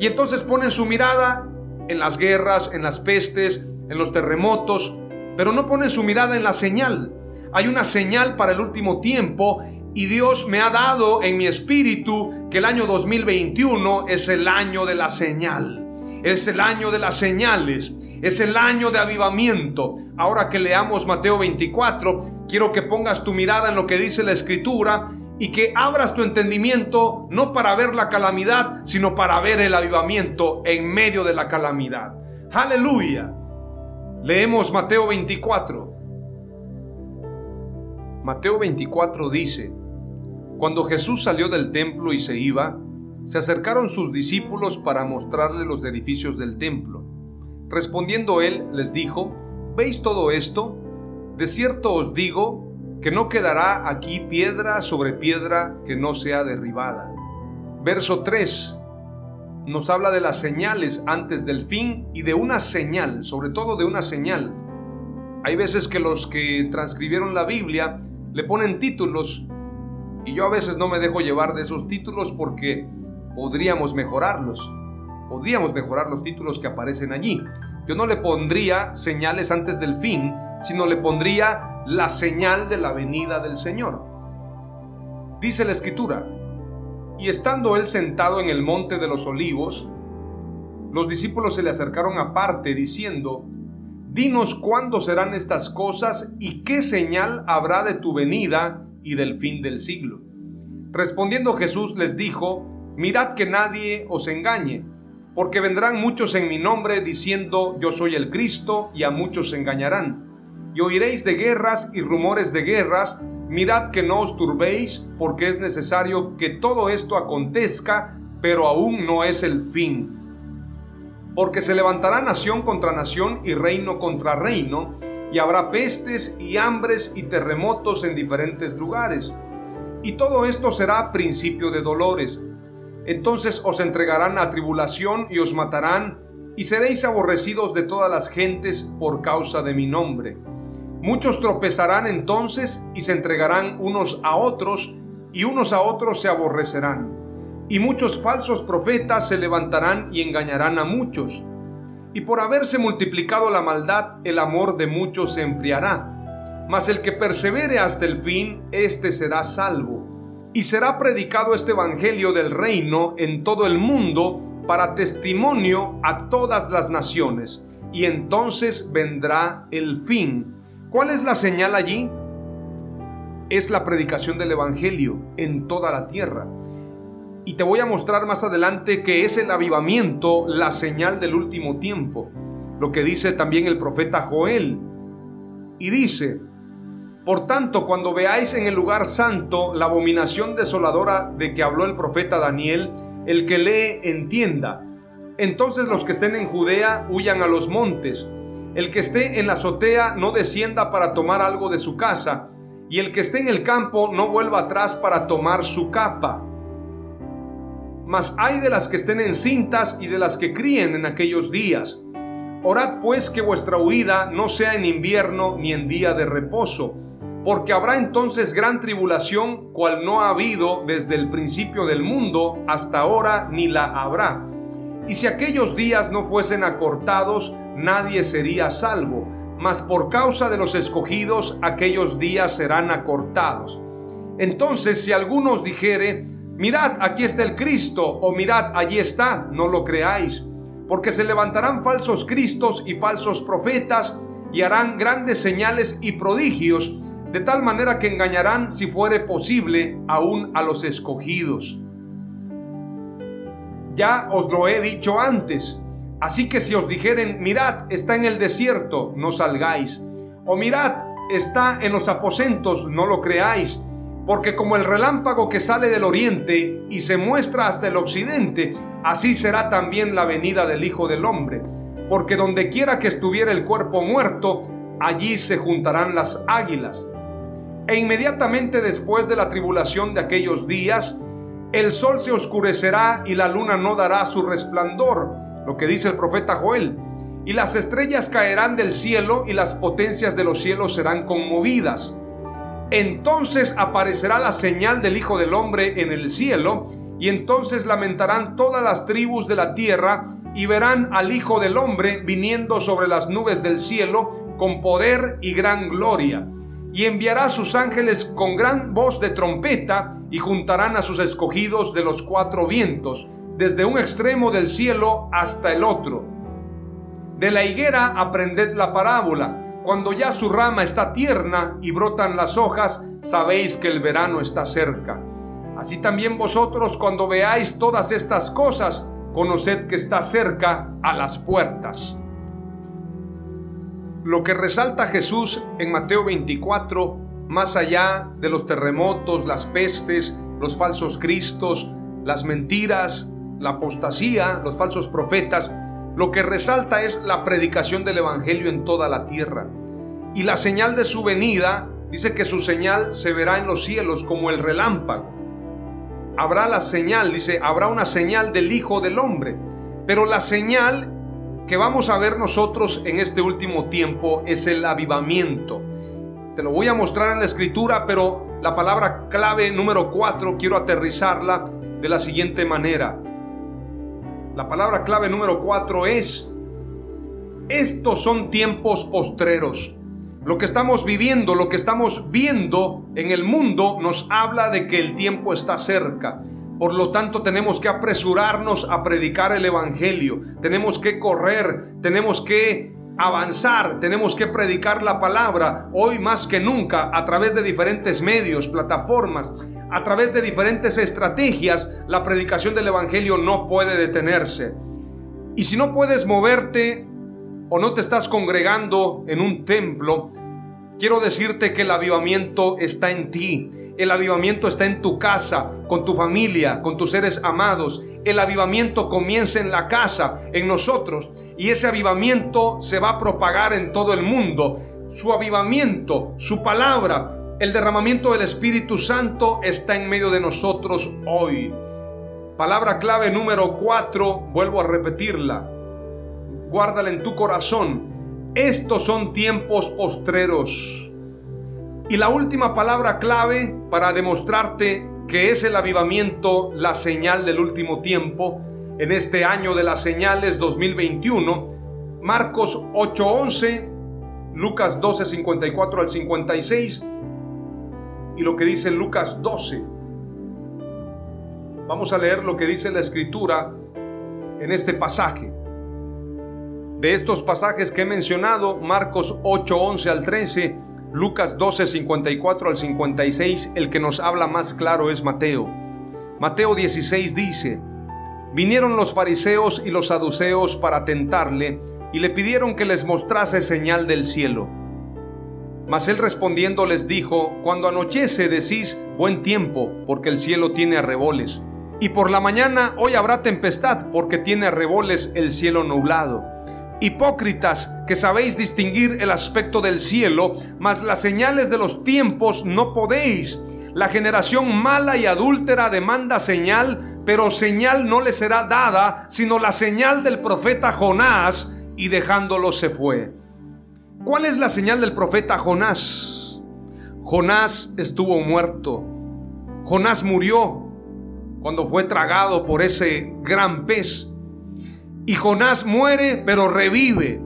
A: Y entonces ponen su mirada en las guerras, en las pestes, en los terremotos, pero no ponen su mirada en la señal. Hay una señal para el último tiempo y Dios me ha dado en mi espíritu que el año 2021 es el año de la señal. Es el año de las señales. Es el año de avivamiento. Ahora que leamos Mateo 24, quiero que pongas tu mirada en lo que dice la escritura y que abras tu entendimiento no para ver la calamidad, sino para ver el avivamiento en medio de la calamidad. Aleluya. Leemos Mateo 24. Mateo 24 dice, Cuando Jesús salió del templo y se iba, se acercaron sus discípulos para mostrarle los edificios del templo. Respondiendo él, les dijo, ¿veis todo esto? De cierto os digo que no quedará aquí piedra sobre piedra que no sea derribada. Verso 3 nos habla de las señales antes del fin y de una señal, sobre todo de una señal. Hay veces que los que transcribieron la Biblia le ponen títulos y yo a veces no me dejo llevar de esos títulos porque podríamos mejorarlos. Podríamos mejorar los títulos que aparecen allí. Yo no le pondría señales antes del fin, sino le pondría la señal de la venida del Señor. Dice la escritura, y estando él sentado en el monte de los olivos, los discípulos se le acercaron aparte diciendo, Dinos cuándo serán estas cosas y qué señal habrá de tu venida y del fin del siglo. Respondiendo Jesús les dijo, Mirad que nadie os engañe, porque vendrán muchos en mi nombre diciendo, Yo soy el Cristo, y a muchos engañarán y oiréis de guerras y rumores de guerras, mirad que no os turbéis, porque es necesario que todo esto acontezca, pero aún no es el fin. Porque se levantará nación contra nación y reino contra reino, y habrá pestes y hambres y terremotos en diferentes lugares. Y todo esto será principio de dolores. Entonces os entregarán a tribulación y os matarán, y seréis aborrecidos de todas las gentes por causa de mi nombre Muchos tropezarán entonces y se entregarán unos a otros, y unos a otros se aborrecerán. Y muchos falsos profetas se levantarán y engañarán a muchos. Y por haberse multiplicado la maldad, el amor de muchos se enfriará. Mas el que persevere hasta el fin, éste será salvo. Y será predicado este Evangelio del reino en todo el mundo para testimonio a todas las naciones. Y entonces vendrá el fin ¿Cuál es la señal allí? Es la predicación del Evangelio en toda la tierra. Y te voy a mostrar más adelante que es el avivamiento la señal del último tiempo. Lo que dice también el profeta Joel. Y dice, por tanto, cuando veáis en el lugar santo la abominación desoladora de que habló el profeta Daniel, el que lee entienda. Entonces los que estén en Judea huyan a los montes el que esté en la azotea no descienda para tomar algo de su casa, y el que esté en el campo no vuelva atrás para tomar su capa. Mas hay de las que estén encintas y de las que críen en aquellos días. Orad pues que vuestra huida no sea en invierno ni en día de reposo, porque habrá entonces gran tribulación, cual no ha habido desde el principio del mundo hasta ahora ni la habrá. Y si aquellos días no fuesen acortados, nadie sería salvo, mas por causa de los escogidos aquellos días serán acortados. Entonces si alguno os dijere, mirad, aquí está el Cristo, o mirad, allí está, no lo creáis, porque se levantarán falsos Cristos y falsos profetas, y harán grandes señales y prodigios, de tal manera que engañarán, si fuere posible, aún a los escogidos. Ya os lo he dicho antes, Así que si os dijeren, mirad, está en el desierto, no salgáis. O mirad, está en los aposentos, no lo creáis. Porque como el relámpago que sale del oriente y se muestra hasta el occidente, así será también la venida del Hijo del Hombre. Porque donde quiera que estuviera el cuerpo muerto, allí se juntarán las águilas. E inmediatamente después de la tribulación de aquellos días, el sol se oscurecerá y la luna no dará su resplandor lo que dice el profeta Joel. Y las estrellas caerán del cielo y las potencias de los cielos serán conmovidas. Entonces aparecerá la señal del Hijo del Hombre en el cielo, y entonces lamentarán todas las tribus de la tierra y verán al Hijo del Hombre viniendo sobre las nubes del cielo con poder y gran gloria. Y enviará a sus ángeles con gran voz de trompeta y juntarán a sus escogidos de los cuatro vientos, desde un extremo del cielo hasta el otro. De la higuera aprended la parábola. Cuando ya su rama está tierna y brotan las hojas, sabéis que el verano está cerca. Así también vosotros cuando veáis todas estas cosas, conoced que está cerca a las puertas. Lo que resalta Jesús en Mateo 24, más allá de los terremotos, las pestes, los falsos cristos, las mentiras, la apostasía, los falsos profetas, lo que resalta es la predicación del Evangelio en toda la tierra. Y la señal de su venida dice que su señal se verá en los cielos como el relámpago habrá la señal, dice, habrá una señal del Hijo del Hombre. Pero la señal que vamos a ver nosotros en este último tiempo es el avivamiento. Te lo voy a mostrar en la escritura, pero la palabra clave número 4 quiero aterrizarla de la siguiente manera. La palabra clave número 4 es, estos son tiempos postreros. Lo que estamos viviendo, lo que estamos viendo en el mundo nos habla de que el tiempo está cerca. Por lo tanto, tenemos que apresurarnos a predicar el Evangelio. Tenemos que correr, tenemos que avanzar, tenemos que predicar la palabra hoy más que nunca a través de diferentes medios, plataformas, a través de diferentes estrategias. La predicación del Evangelio no puede detenerse. Y si no puedes moverte o no te estás congregando en un templo, quiero decirte que el avivamiento está en ti. El avivamiento está en tu casa, con tu familia, con tus seres amados. El avivamiento comienza en la casa, en nosotros, y ese avivamiento se va a propagar en todo el mundo. Su avivamiento, su palabra, el derramamiento del Espíritu Santo está en medio de nosotros hoy. Palabra clave número 4, vuelvo a repetirla guárdala en tu corazón. Estos son tiempos postreros. Y la última palabra clave para demostrarte que es el avivamiento la señal del último tiempo en este año de las señales 2021, Marcos 8:11, Lucas 12:54 al 56 y lo que dice Lucas 12. Vamos a leer lo que dice la escritura en este pasaje. De estos pasajes que he mencionado, Marcos 8, 11 al 13, Lucas 12, 54 al 56, el que nos habla más claro es Mateo. Mateo 16 dice, vinieron los fariseos y los saduceos para tentarle y le pidieron que les mostrase señal del cielo. Mas él respondiendo les dijo, cuando anochece decís buen tiempo, porque el cielo tiene arreboles. Y por la mañana hoy habrá tempestad, porque tiene arreboles el cielo nublado. Hipócritas que sabéis distinguir el aspecto del cielo, mas las señales de los tiempos no podéis. La generación mala y adúltera demanda señal, pero señal no le será dada, sino la señal del profeta Jonás, y dejándolo se fue. ¿Cuál es la señal del profeta Jonás? Jonás estuvo muerto. Jonás murió cuando fue tragado por ese gran pez. Y Jonás muere, pero revive.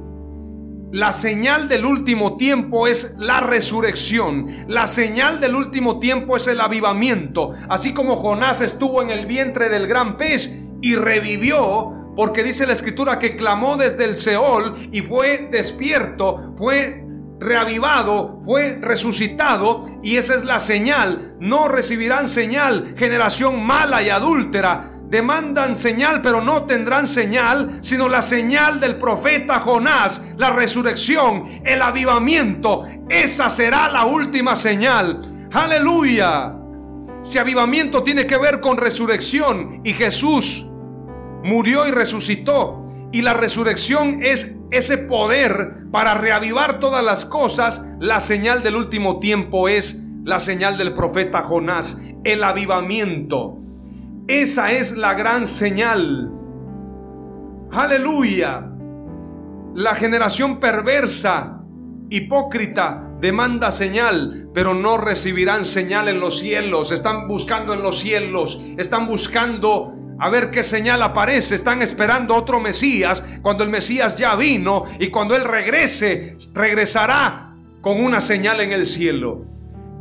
A: La señal del último tiempo es la resurrección. La señal del último tiempo es el avivamiento. Así como Jonás estuvo en el vientre del gran pez y revivió, porque dice la escritura que clamó desde el Seol y fue despierto, fue reavivado, fue resucitado y esa es la señal. No recibirán señal generación mala y adúltera demandan señal, pero no tendrán señal, sino la señal del profeta Jonás, la resurrección, el avivamiento. Esa será la última señal. Aleluya. Si avivamiento tiene que ver con resurrección y Jesús murió y resucitó, y la resurrección es ese poder para reavivar todas las cosas, la señal del último tiempo es la señal del profeta Jonás, el avivamiento. Esa es la gran señal. Aleluya. La generación perversa hipócrita demanda señal, pero no recibirán señal en los cielos. Están buscando en los cielos, están buscando a ver qué señal aparece. Están esperando otro Mesías cuando el Mesías ya vino y cuando Él regrese, regresará con una señal en el cielo.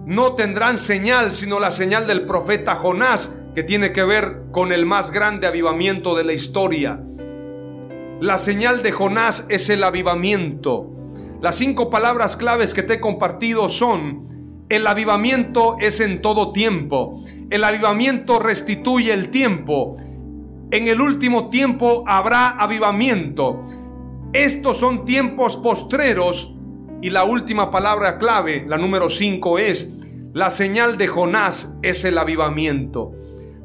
A: No tendrán señal sino la señal del profeta Jonás, que tiene que ver con el más grande avivamiento de la historia. La señal de Jonás es el avivamiento. Las cinco palabras claves que te he compartido son, el avivamiento es en todo tiempo. El avivamiento restituye el tiempo. En el último tiempo habrá avivamiento. Estos son tiempos postreros y la última palabra clave, la número 5, es la señal de Jonás es el avivamiento.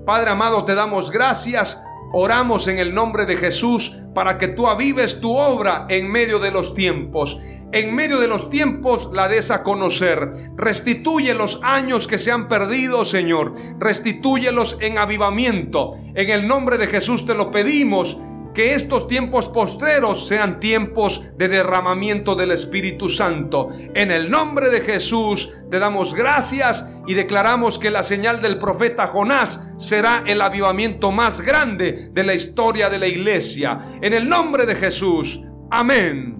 A: Padre amado, te damos gracias. Oramos en el nombre de Jesús para que tú avives tu obra en medio de los tiempos en medio de los tiempos la des a conocer. Restituye los años que se han perdido, Señor. Restitúyelos en avivamiento. En el nombre de Jesús te lo pedimos. Que estos tiempos postreros sean tiempos de derramamiento del Espíritu Santo. En el nombre de Jesús te damos gracias y declaramos que la señal del profeta Jonás será el avivamiento más grande de la historia de la iglesia. En el nombre de Jesús. Amén.